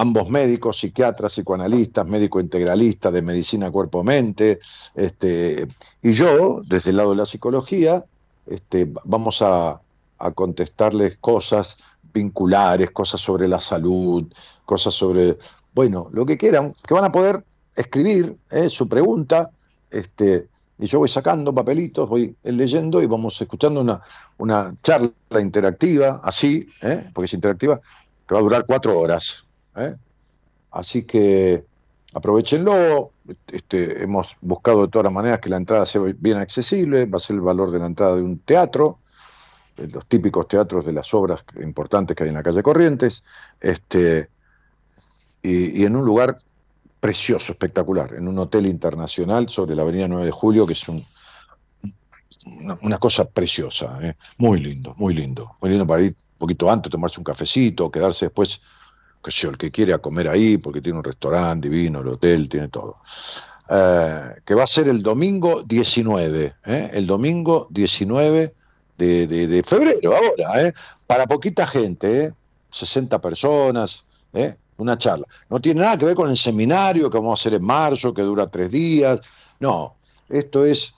Ambos médicos, psiquiatras, psicoanalistas, médico integralista de medicina cuerpo-mente, este, y yo, desde el lado de la psicología, este, vamos a, a contestarles cosas vinculares, cosas sobre la salud, cosas sobre, bueno, lo que quieran, que van a poder escribir ¿eh? su pregunta, este, y yo voy sacando papelitos, voy leyendo y vamos escuchando una, una charla interactiva, así, ¿eh? porque es interactiva, que va a durar cuatro horas. ¿Eh? Así que aprovechenlo, este, hemos buscado de todas las maneras que la entrada sea bien accesible, va a ser el valor de la entrada de un teatro, los típicos teatros de las obras importantes que hay en la calle Corrientes, este, y, en un lugar precioso, espectacular, en un hotel internacional sobre la avenida 9 de Julio, que es un, una, una, cosa preciosa, ¿eh? muy lindo, muy lindo, muy lindo para ir un poquito antes, tomarse un cafecito, quedarse después, que yo, el que quiere a comer ahí, porque tiene un restaurante divino, el hotel, tiene todo. Eh, que va a ser el domingo 19, ¿eh? el domingo 19 de, de, febrero, ahora, ¿eh? para poquita gente, 60 personas, una charla. No tiene nada que ver con el seminario que vamos a hacer en marzo, que dura tres días. No, esto es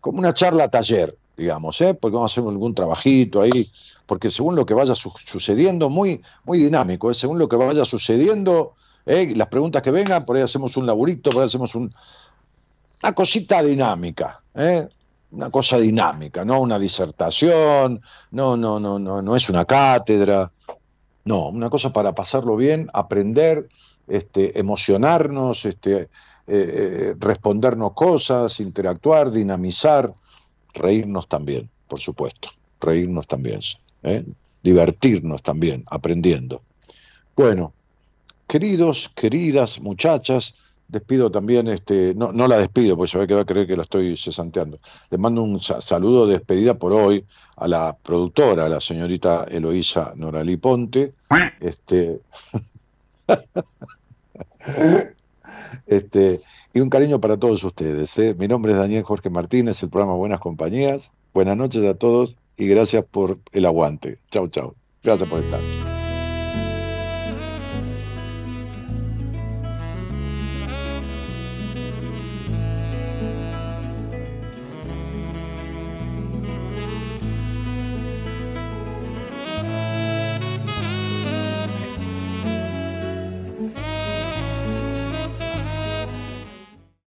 como una charla taller, digamos, ¿eh? porque vamos a hacer algún trabajito ahí, porque según lo que vaya su sucediendo, muy, muy dinámico, ¿eh? según lo que vaya sucediendo, ¿eh? las preguntas que vengan, por ahí hacemos un laburito, por ahí hacemos un, una cosita dinámica, ¿eh? una cosa dinámica, no una disertación, no, no, no, no, no es una cátedra, no, una cosa para pasarlo bien, aprender, este, emocionarnos, este, eh, eh, respondernos cosas, interactuar, dinamizar, reírnos también, por supuesto, reírnos también, ¿eh? divertirnos también, aprendiendo. Bueno, queridos, queridas muchachas, despido también, este, no, no la despido, porque se va a creer que la estoy cesanteando. Les mando un saludo de despedida por hoy a la productora, a la señorita Eloísa Noralí Ponte. Este, *laughs* este, y un cariño para todos ustedes. ¿eh? Mi nombre es Daniel Jorge Martínez, el programa Buenas Compañías. Buenas noches a todos y gracias por el aguante. Chau, chau. Gracias por estar.